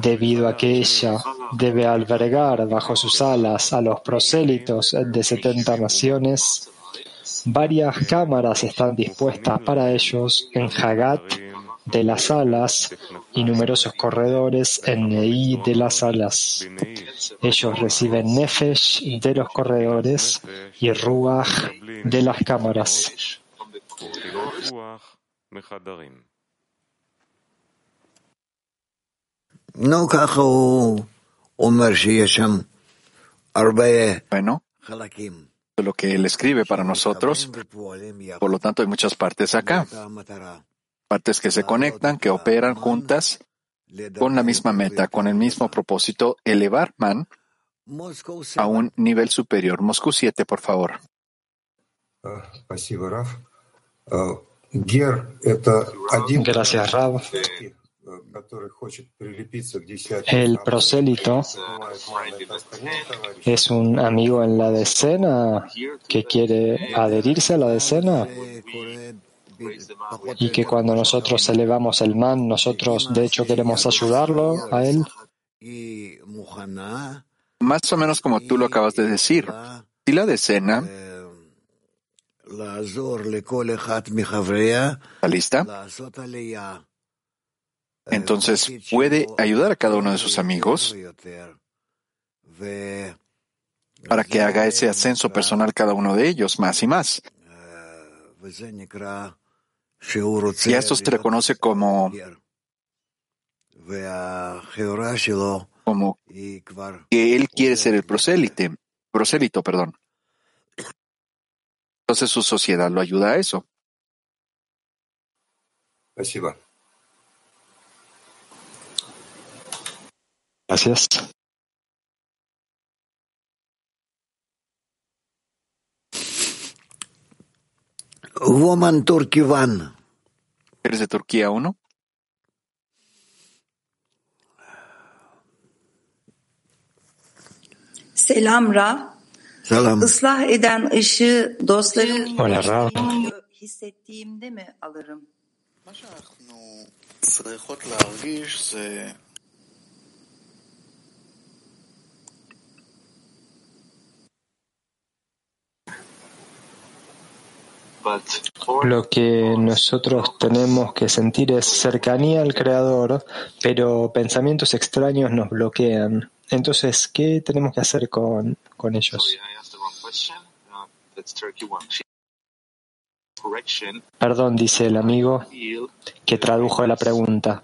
Debido a que ella debe albergar bajo sus alas a los prosélitos de setenta naciones, Varias cámaras están dispuestas para ellos en Hagat de las alas y numerosos corredores en Nei de las alas. Ellos reciben Nefesh de los corredores y Ruach de las cámaras. Bueno, lo que él escribe para nosotros. Por lo tanto, hay muchas partes acá. Partes que se conectan, que operan juntas con la misma meta, con el mismo propósito, elevar Man a un nivel superior. Moscú 7, por favor. Gracias, Rab. El prosélito es un amigo en la decena que quiere adherirse a la decena y que cuando nosotros elevamos el man, nosotros de hecho queremos ayudarlo a él. Más o menos como tú lo acabas de decir. Si la decena ¿Está lista? entonces puede ayudar a cada uno de sus amigos para que haga ese ascenso personal cada uno de ellos más y más. Y a esto se reconoce como, como que él quiere ser el prosélite, prosélito, perdón. Entonces su sociedad lo ayuda a eso. Gracias. Woman Turkey One. ¿Eres de Turquía 1? Selam Ra. Selam. Islah eden ışığı dostlarım Hola, Ra. hissettiğimde mi alırım? Lo que nosotros tenemos que sentir es cercanía al Creador, pero pensamientos extraños nos bloquean. Entonces, ¿qué tenemos que hacer con, con ellos? Perdón, dice el amigo que tradujo la pregunta.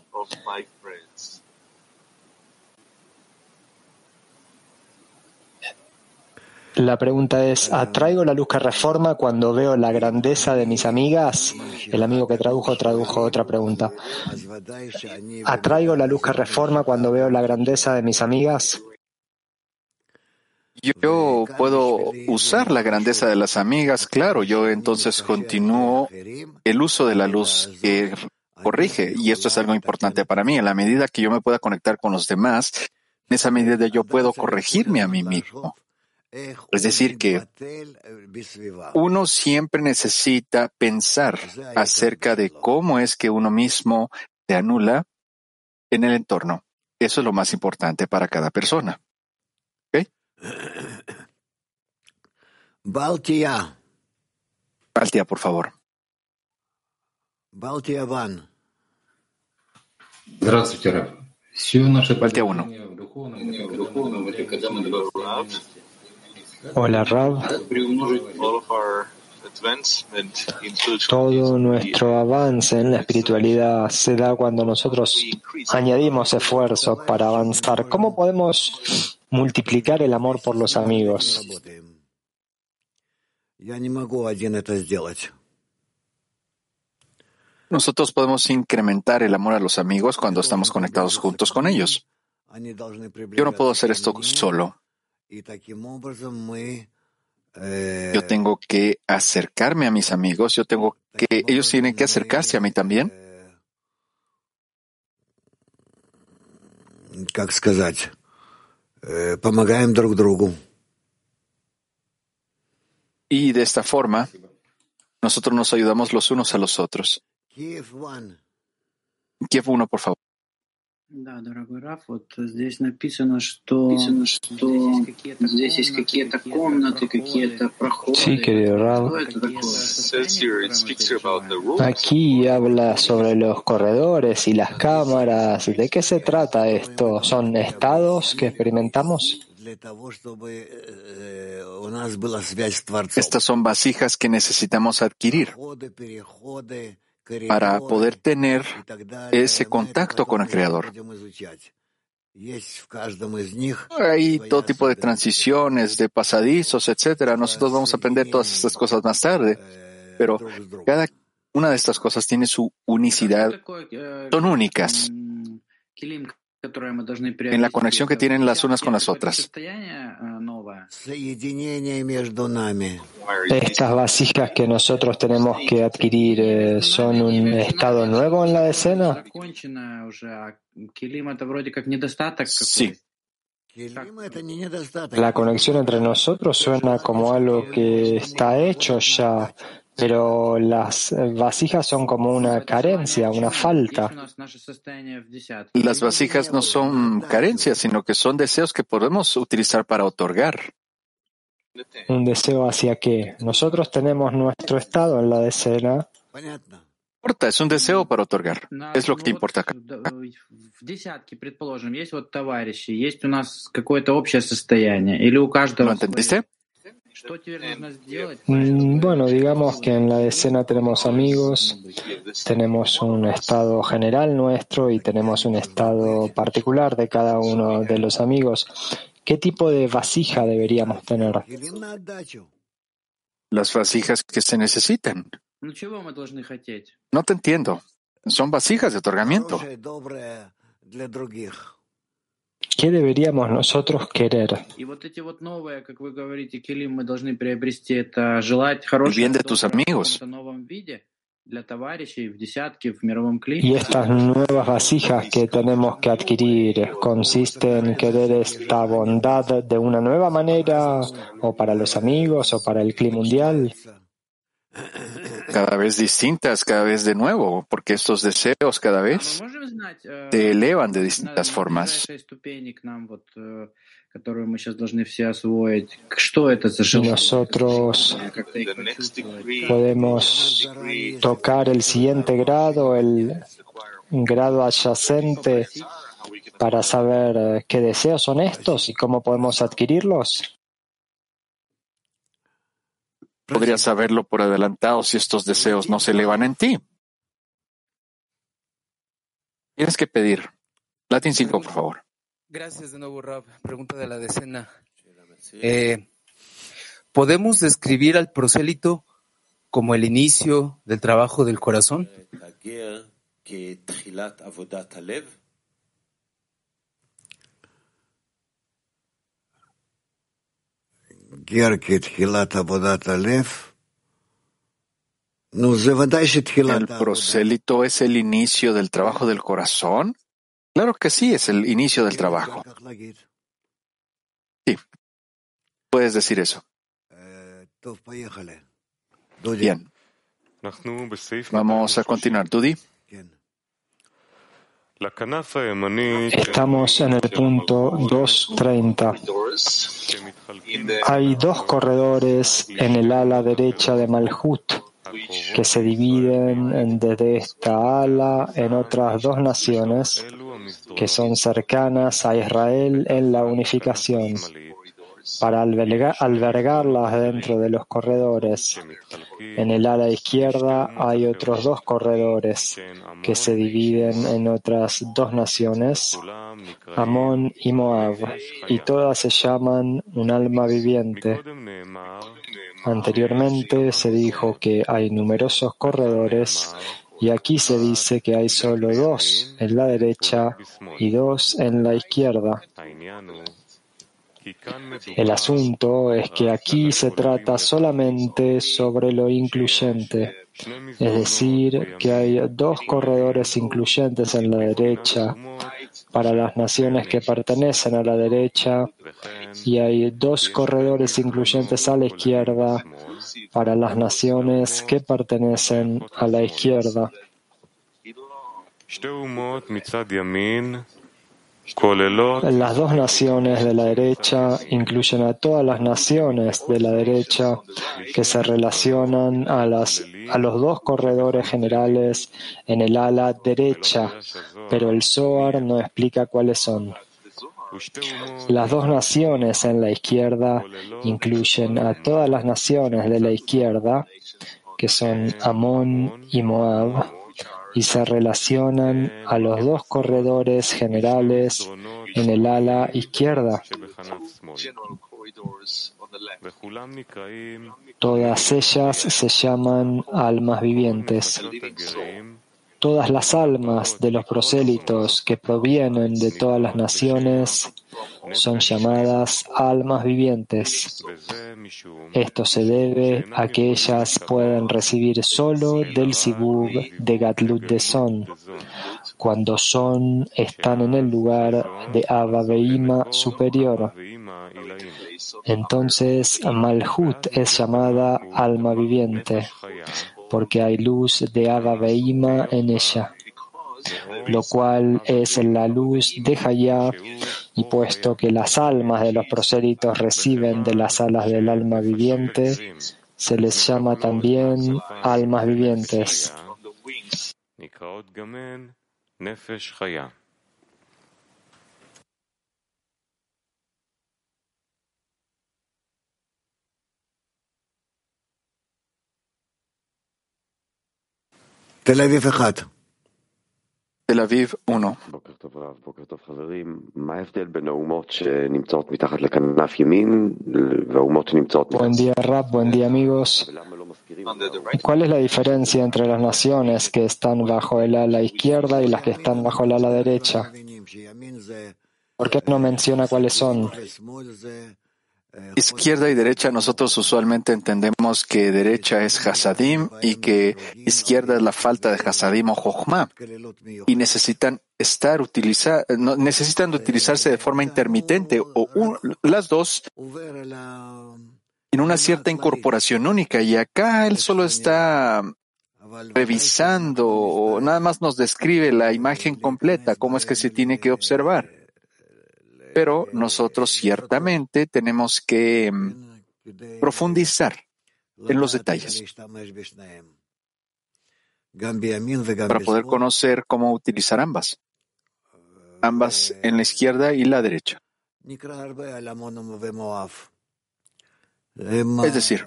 La pregunta es, ¿atraigo la luz que reforma cuando veo la grandeza de mis amigas? El amigo que tradujo tradujo otra pregunta. ¿Atraigo la luz que reforma cuando veo la grandeza de mis amigas? Yo puedo usar la grandeza de las amigas, claro, yo entonces continúo el uso de la luz que corrige, y esto es algo importante para mí. En la medida que yo me pueda conectar con los demás, en esa medida yo puedo corregirme a mí mismo. Es decir, que uno siempre necesita pensar acerca de cómo es que uno mismo se anula en el entorno. Eso es lo más importante para cada persona. ¿Ok? Baltia. Baltia, por favor. Baltia Van. Здравствуйте, Раф. Все наше Baltia 1. Hola, Rab. Todo nuestro avance en la espiritualidad se da cuando nosotros añadimos esfuerzo para avanzar. ¿Cómo podemos multiplicar el amor por los amigos? Nosotros podemos incrementar el amor a los amigos cuando estamos conectados juntos con ellos. Yo no puedo hacer esto solo. Yo tengo que acercarme a mis amigos, yo tengo que, ellos tienen que acercarse a mí también. Как сказать, помогаем друг другу. Y de esta forma, nosotros nos ayudamos los unos a los otros. Kiev One. Kiev 1, por favor. Да, дорогой Раф, вот здесь написано, что, написано, что здесь есть какие-то комнаты, какие-то проходы. Sí, querido Rab. Что это такое? Aquí habla sobre los corredores y las cámaras. ¿De qué se trata esto? ¿Son estados que experimentamos? Для того, чтобы э, у нас была связь с Творцом. Estas son vasijas que necesitamos adquirir Ходы, переходы, para poder tener ese contacto con el Creador. Hay todo tipo de transiciones, de pasadizos, etcétera. Nosotros vamos a aprender todas estas cosas más tarde, pero cada una de estas cosas tiene su unicidad, son únicas en la conexión que tienen las unas con las otras. Estas vasijas que nosotros tenemos que adquirir э, son un estado nuevo en la escena. Sí. La conexión entre nosotros suena como algo que está hecho ya, pero las vasijas son como una carencia, una falta. Las vasijas no son carencias, sino que son deseos que podemos utilizar para otorgar. Un deseo hacia qué? Nosotros tenemos nuestro estado en la decena. Importa, es un deseo para otorgar. Es lo que te importa. ¿Lo entendiste? Bueno, digamos que en la decena tenemos amigos, tenemos un estado general nuestro y tenemos un estado particular de cada uno de los amigos. ¿Qué tipo de vasija deberíamos tener? Las vasijas que se necesitan. No te entiendo. Son vasijas de otorgamiento. ¿Qué deberíamos nosotros querer? El bien de tus amigos. Y estas nuevas vasijas que tenemos que adquirir consisten en querer esta bondad de una nueva manera o para los amigos o para el clima mundial cada vez distintas, cada vez de nuevo, porque estos deseos cada vez te elevan de distintas formas. Nosotros podemos tocar el siguiente grado, el grado adyacente, para saber eh, qué deseos son estos y cómo podemos adquirirlos. Podrías saberlo por adelantado si estos deseos no se elevan en ti. Tienes que pedir. Latin 5, por favor. Gracias de nuevo, Rab. Pregunta de la decena. Eh, ¿Podemos describir al prosélito como el inicio del trabajo del corazón? ¿El prosélito es el inicio del trabajo del corazón? Claro que sí, es el inicio del trabajo. Sí, puedes decir eso. Bien. Vamos a continuar. Dudi. Estamos en el punto 230. Hay dos corredores en el ala derecha de Malhut que se dividen desde esta ala en otras dos naciones que son cercanas a Israel en la unificación para albergarlas dentro de los corredores. En el ala izquierda hay otros dos corredores que se dividen en otras dos naciones, Amón y Moab, y todas se llaman un alma viviente. Anteriormente se dijo que hay numerosos corredores y aquí se dice que hay solo dos en la derecha y dos en la izquierda. El asunto es que aquí se trata solamente sobre lo incluyente, es decir, que hay dos corredores incluyentes en la derecha para las naciones que pertenecen a la derecha y hay dos corredores incluyentes a la izquierda para las naciones que pertenecen a la izquierda. Las dos naciones de la derecha incluyen a todas las naciones de la derecha que se relacionan a, los dos corredores generales en el ala derecha, pero el Zohar no explica cuáles son. Las dos naciones en la izquierda incluyen a todas las naciones de la izquierda, que son Amón y Moab, y se relacionan a los dos corredores generales en el ala izquierda. Todas ellas se llaman almas vivientes. Todas las almas de los prosélitos que provienen de todas las naciones son llamadas almas vivientes. Esto se debe a que ellas pueden recibir solo del Sibug de Gatlut de Son, cuando Son están en el lugar de Abba superior. Entonces Malhut es llamada alma viviente, porque hay luz de Abba en ella, lo cual es la luz de Hayá y puesto que las almas de los prosélitos reciben de las alas del alma viviente, se les llama también almas vivientes. Aviv Tel Aviv 1. Buen día, Rab. Buen día, amigos. ¿Cuál es la diferencia entre las naciones que están bajo el ala izquierda y las que están bajo el ala derecha? ¿Por qué no menciona cuáles son? Izquierda y derecha, nosotros usualmente entendemos que derecha es Hasadim y que izquierda es la falta de Hasadim o Jochma. Y necesitan estar necesitan utilizarse de forma intermitente o las dos en una cierta incorporación única. Y acá él solo está revisando o nada más nos describe la imagen completa, cómo es que se tiene que observar. Pero nosotros ciertamente tenemos que mm, profundizar en los detalles para poder conocer cómo utilizar ambas, ambas en la izquierda y la derecha. Es decir,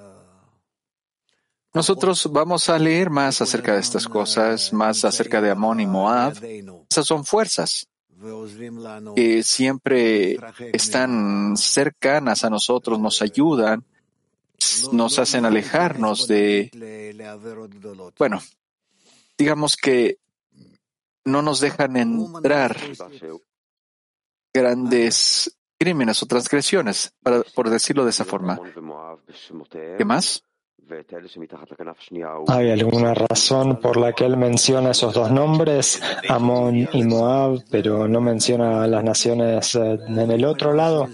nosotros vamos a leer más acerca de estas cosas, más acerca de Amón y Moab. Esas son fuerzas que siempre están cercanas a nosotros, nos ayudan, nos hacen alejarnos de, bueno, digamos que no nos dejan entrar grandes crímenes o transgresiones, por decirlo de esa forma. ¿Qué más? ¿Hay alguna razón por la que él menciona esos dos nombres, Amón y Moab, pero no menciona las naciones eh, en el otro lado?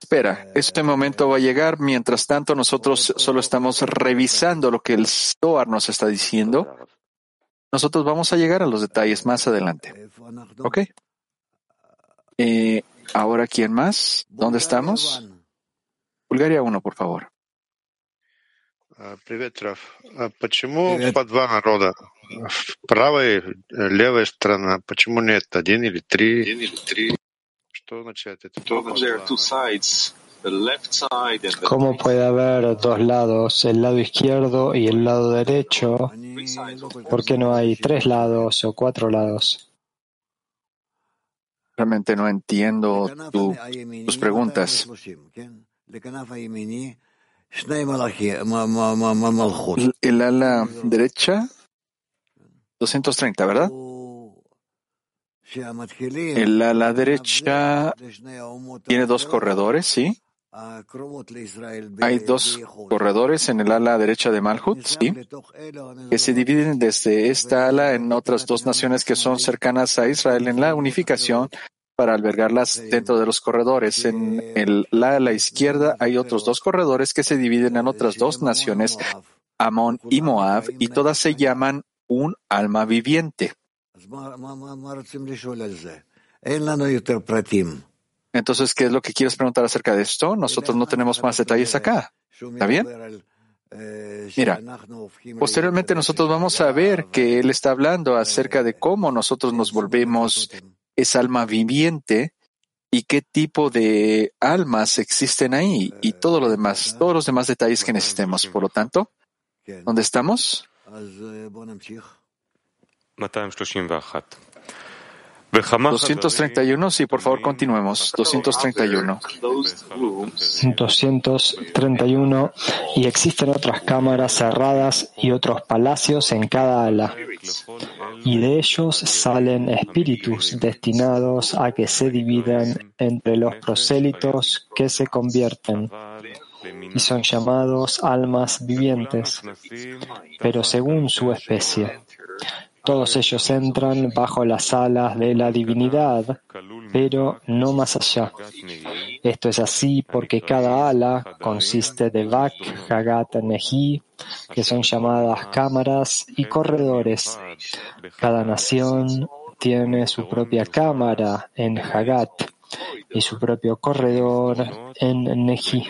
Espera, este momento va a llegar. Mientras tanto, nosotros solo estamos revisando lo que el Zohar nos está diciendo. Nosotros vamos a llegar a los detalles más adelante. ¿Ok? Eh, ahora, ¿quién más? ¿Dónde estamos? Bulgaria 1, por favor. Привет, Раф. Почему по два народа? Правая и левая сторона. Почему нет один или три? Один или три. Что означает это? ¿Cómo puede haber dos lados, el lado izquierdo y el lado derecho? ¿Por qué no hay tres lados o cuatro lados? Realmente no entiendo tu, tus preguntas. El ala derecha, 230, ¿verdad? El ala derecha tiene dos corredores, ¿sí? Hay dos corredores en el ala derecha de Malhut, ¿sí? Que se dividen desde esta ala en otras dos naciones que son cercanas a Israel en la unificación para albergarlas dentro de los corredores. En el, la ala izquierda hay otros dos corredores que se dividen en otras dos naciones, Amón y Moab, y todas se llaman un alma viviente. Entonces, ¿qué es lo que quieres preguntar acerca de esto? Nosotros no tenemos más detalles acá. ¿Está bien? Mira, posteriormente nosotros vamos a ver que él está hablando acerca de cómo nosotros nos volvemos esa alma viviente y qué tipo de almas existen ahí y todo lo demás, todos los demás detalles que necesitemos. Por lo tanto, ¿dónde estamos? 231, sí, por favor, continuemos. 231. 231. Y existen otras cámaras cerradas y otros palacios en cada ala. Y de ellos salen espíritus destinados a que se dividan entre los prosélitos que se convierten y son llamados almas vivientes, pero según su especie. Todos ellos entran bajo las alas de la divinidad, pero no más allá. Esto es así porque cada ala consiste de Vak, Hagat, Nehi, que son llamadas cámaras y corredores. Cada nación tiene su propia cámara en Hagat y su propio corredor en Neji.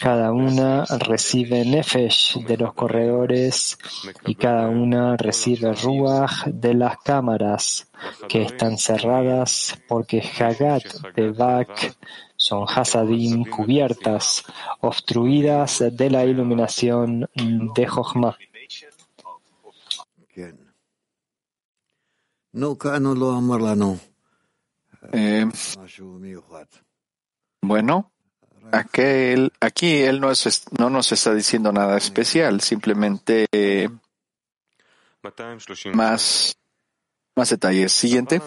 Cada una recibe Nefesh de los corredores y cada una recibe Ruach de las cámaras que están cerradas porque Hagat de Bak son Hasadim cubiertas, obstruidas de la iluminación de Jochma. Eh, bueno, aquel, aquí él no, nos está diciendo nada especial, simplemente más, más detalles. Siguiente.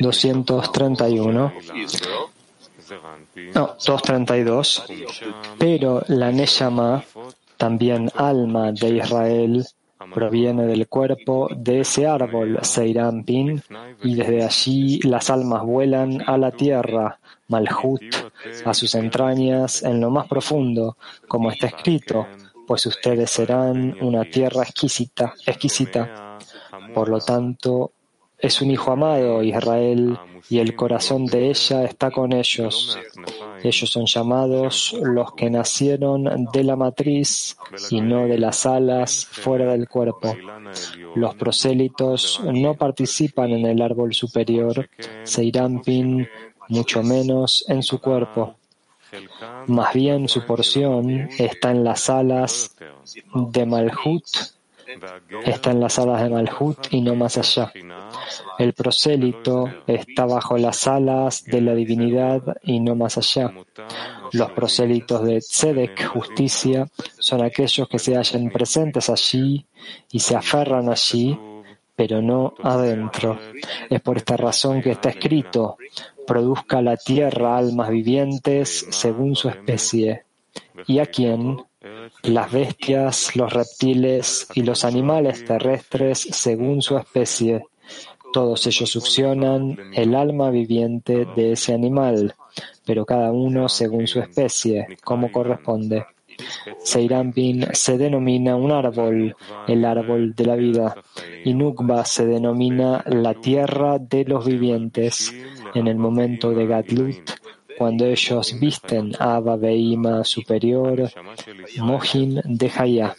231. No, 232. Pero la Neshama, también alma de Israel, proviene del cuerpo de ese árbol, Seirampin, y desde allí las almas vuelan a la tierra, Malhut, a sus entrañas en lo más profundo, como está escrito, pues ustedes serán una tierra exquisita, exquisita. Por lo tanto, es un hijo amado, Israel, y el corazón de ella está con ellos. Ellos son llamados los que nacieron de la matriz y no de las alas fuera del cuerpo. Los prosélitos no participan en el árbol superior, Seirampin, mucho menos en su cuerpo. Más bien su porción está en las alas de Malhut está en las alas de Malhut y no más allá. El prosélito está bajo las alas de la divinidad y no más allá. Los prosélitos de Tzedek, justicia, son aquellos que se hallan presentes allí y se aferran allí, pero no adentro. Es por esta razón que está escrito, produzca la tierra almas vivientes según su especie. ¿Y a quién? Las bestias, los reptiles y los animales terrestres según su especie. Todos ellos succionan el alma viviente de ese animal, pero cada uno según su especie, como corresponde. Seirampin se denomina un árbol, el árbol de la vida, y Nukba se denomina la tierra de los vivientes. En el momento de Gatlut, cuando ellos visten a Abba superior, Mohin de Hayá.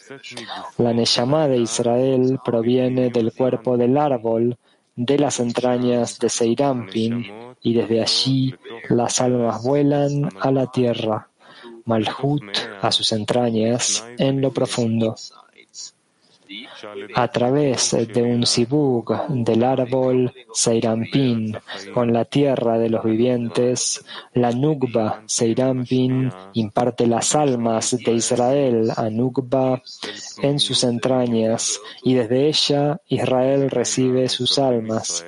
La Neshama de Israel proviene del cuerpo del árbol, de las entrañas de Seirampin, y desde allí las almas vuelan a la tierra, Malhut a sus entrañas en lo profundo a través de un sibug del árbol Seirampin con la tierra de los vivientes, la Nukba Seirampin imparte las almas de Israel a Nukba en sus entrañas y desde ella Israel recibe sus almas.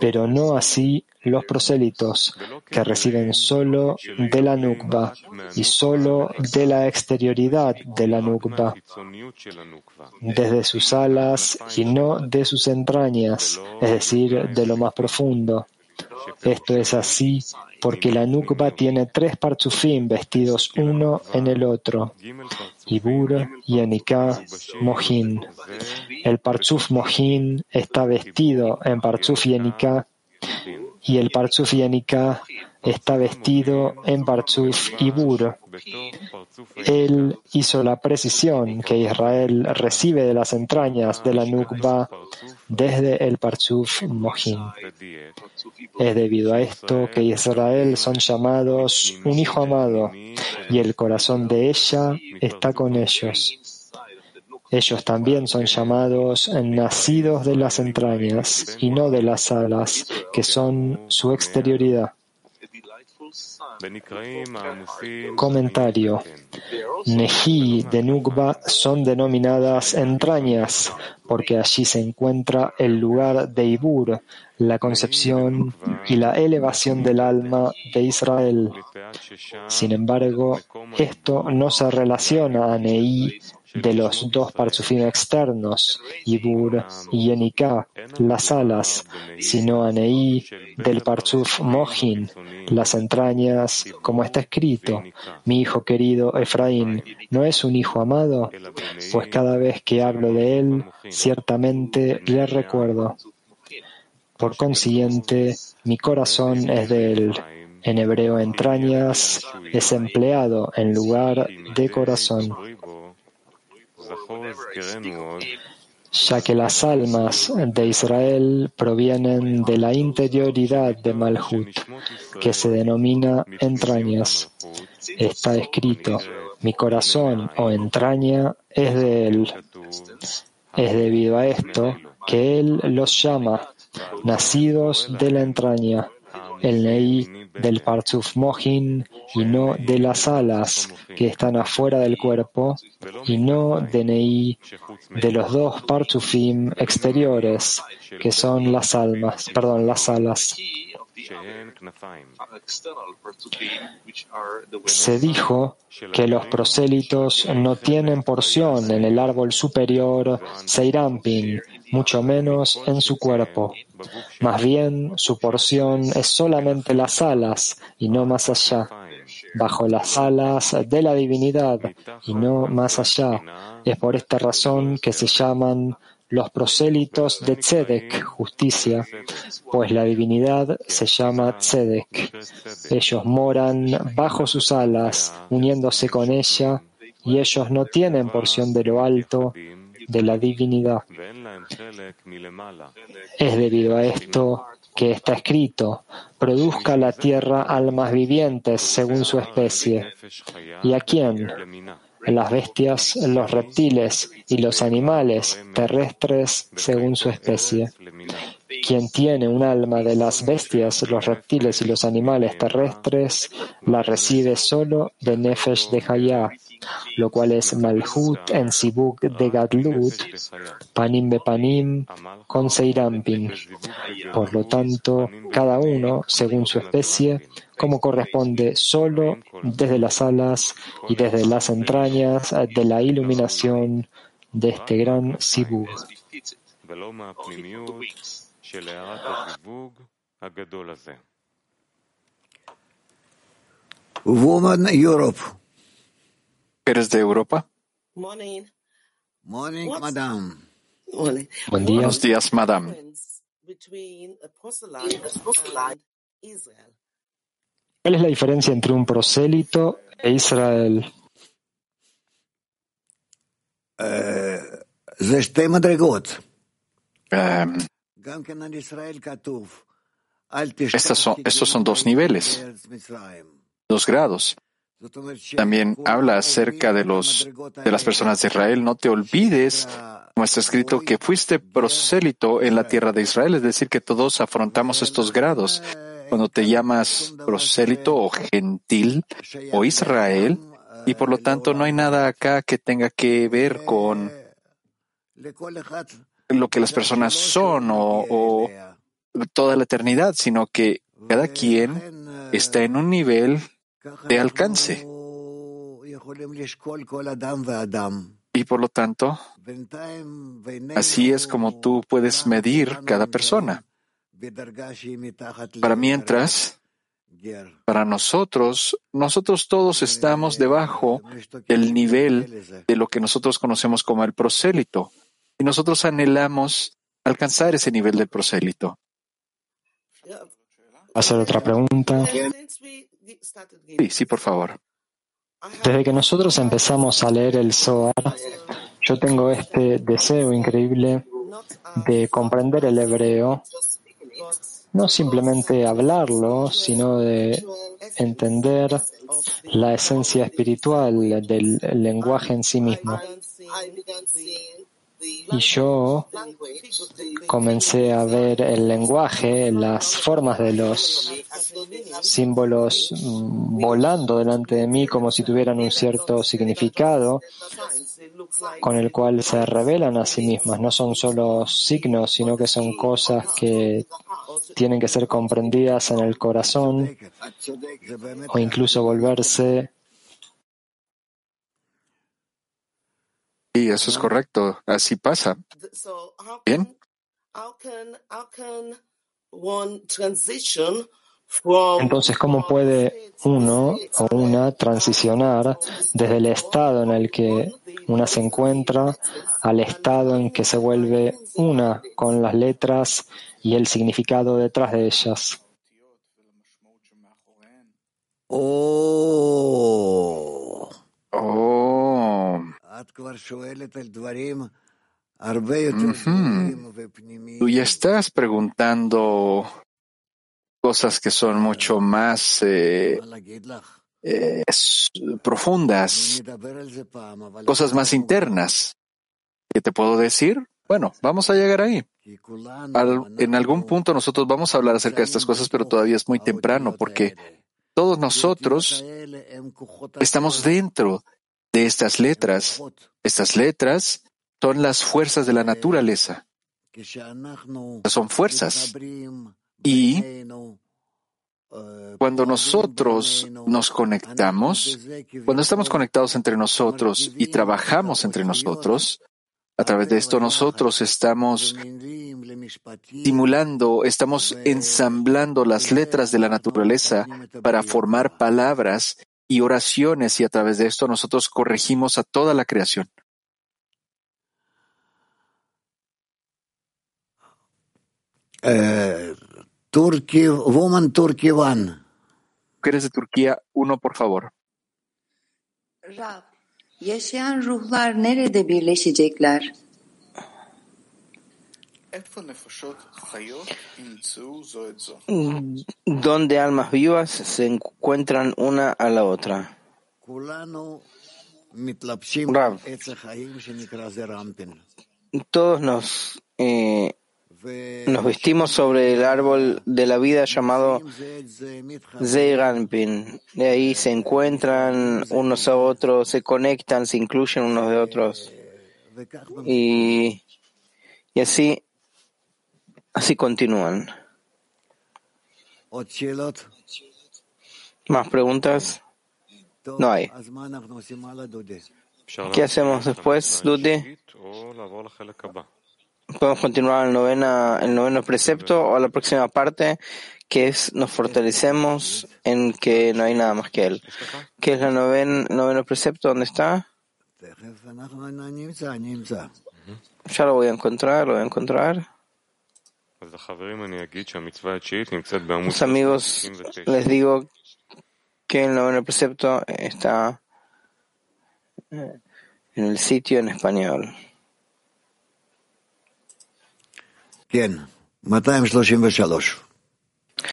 Pero no así los prosélitos, que reciben solo de la nukba y solo de la exterioridad de la nukba, desde sus alas y no de sus entrañas, es decir, de lo más profundo. Esto es así porque la nukba tiene tres partzufim vestidos uno en el otro, Ibur, Yenika, Mohin. El parzuf Mohin está vestido en parzuf Yenika y el Parzuf Yanika está vestido en Parzuf Ibur. Él hizo la precisión que Israel recibe de las entrañas de la Nukba desde el Parzuf Mohin. Es debido a esto que Israel son llamados un hijo amado y el corazón de ella está con ellos. Ellos también son llamados nacidos de las entrañas y no de las alas, que son su exterioridad. Comentario. Neji de Nukba son denominadas entrañas porque allí se encuentra el lugar de Ibur, la concepción y la elevación del alma de Israel. Sin embargo, esto no se relaciona a Neí de los dos parzufim externos, Ibur y Yenika, las alas, sino Anei del parzuf Mohin, las entrañas, como está escrito, mi hijo querido Efraín, ¿no es un hijo amado? Pues cada vez que hablo de él, ciertamente le recuerdo. Por consiguiente, mi corazón es de él. En hebreo entrañas es empleado en lugar de corazón ya que las almas de Israel provienen de la interioridad de Malhut, que se denomina entrañas. Está escrito, mi corazón o entraña es de él. Es debido a esto que él los llama nacidos de la entraña, el Nei del Parzuf Mohin y no de las alas que están afuera del cuerpo y no de Nei de los dos Parzufim exteriores que son las almas, perdón, las alas. Se dijo que los prosélitos no tienen porción en el árbol superior Seirampin mucho menos en su cuerpo. Más bien, su porción es solamente las alas y no más allá, bajo las alas de la divinidad y no más allá. Es por esta razón que se llaman los prosélitos de Tzedek, justicia, pues la divinidad se llama Tzedek. Ellos moran bajo sus alas, uniéndose con ella, y ellos no tienen porción de lo alto de la divinidad. Es debido a esto que está escrito, produzca la tierra almas vivientes según su especie. ¿Y a quién? las bestias, los reptiles y los animales terrestres según su especie. Quien tiene un alma de las bestias, los reptiles y los animales terrestres, la recibe solo de Nefesh de Hayah, lo cual es Malhut en Sibuk de Gadlut, Panim Bepanim con Seirampin. Por lo tanto, cada uno, según su especie, como corresponde solo desde las alas y desde las entrañas de la iluminación de este gran Sibuk ¿Eres de Europa? Morning, madam. Buen día. Buenos días, madam. ¿Cuál es la diferencia entre un prosélito e Israel? זה שתי מדרגות. Em, גם כן על ישראל כתוב, estas son, estos son dos niveles, dos grados. También habla acerca de los de las personas de Israel. No te olvides, como está escrito, que fuiste prosélito en la tierra de Israel, es decir, que todos afrontamos estos grados. Cuando te llamas prosélito o gentil o Israel, y por lo tanto no hay nada acá que tenga que ver con lo que las personas son o, o toda la eternidad, sino que cada quien está en un nivel de alcance. Y por lo tanto, así es como tú puedes medir cada persona. Para mientras, para nosotros, nosotros todos estamos debajo del nivel de lo que nosotros conocemos como el prosélito. Y nosotros anhelamos alcanzar ese nivel del prosélito. Hacer otra pregunta. Sí, sí, por favor. Desde que nosotros empezamos a leer el Zohar, yo tengo este deseo increíble de comprender el hebreo, no simplemente hablarlo, sino de entender la esencia espiritual del lenguaje en sí mismo. Y yo comencé a ver el lenguaje, las formas de los símbolos mm, volando delante de mí como si tuvieran un cierto significado con el cual se revelan a sí mismas. No son solo signos, sino que son cosas que tienen que ser comprendidas en el corazón o incluso volverse Y eso es correcto, así pasa. Bien. Entonces, ¿cómo puede uno o una transicionar desde el estado en el que una se encuentra al estado en que se vuelve una con las letras y el significado detrás de ellas? Oh. Oh. Tú ya estás preguntando cosas que son mucho más eh, eh, profundas, cosas más internas. ¿Qué te puedo decir? Bueno, vamos a llegar ahí. Al- en algún punto nosotros vamos a hablar acerca de estas cosas, pero todavía es muy temprano porque todos nosotros estamos dentro de estas letras. Estas letras son las fuerzas de la naturaleza. Son fuerzas. Y cuando nosotros nos conectamos, cuando estamos conectados entre nosotros y trabajamos entre nosotros, A través de esto nosotros estamos simulando, estamos ensamblando las letras de la naturaleza para formar palabras y oraciones y a través de esto nosotros corregimos a toda la creación. Eh, Turkey, Woman Turkey One. Mujeres de Turquía, uno por favor. Rab, yaşayan ruhlar nerede birleşecekler? Donde almas vivas se encuentran una a la otra. Rav, todos nos, eh, nos vestimos sobre el árbol de la vida llamado Zeiranpin. De ahí se encuentran unos a otros, se conectan, se incluyen unos de otros. Y, y así, así continúan. ¿Más preguntas? No hay. ¿Qué hacemos después, Dudi? Podemos continuar el, novena, el noveno precepto o la próxima parte, que es nos fortalecemos en que no hay nada más que Él. ¿Qué es el noven, noveno precepto? ¿Dónde está? Ya lo voy a encontrar, lo voy a encontrar. Los amigos, les digo que el noveno precepto está en el sitio en español. כן, 233.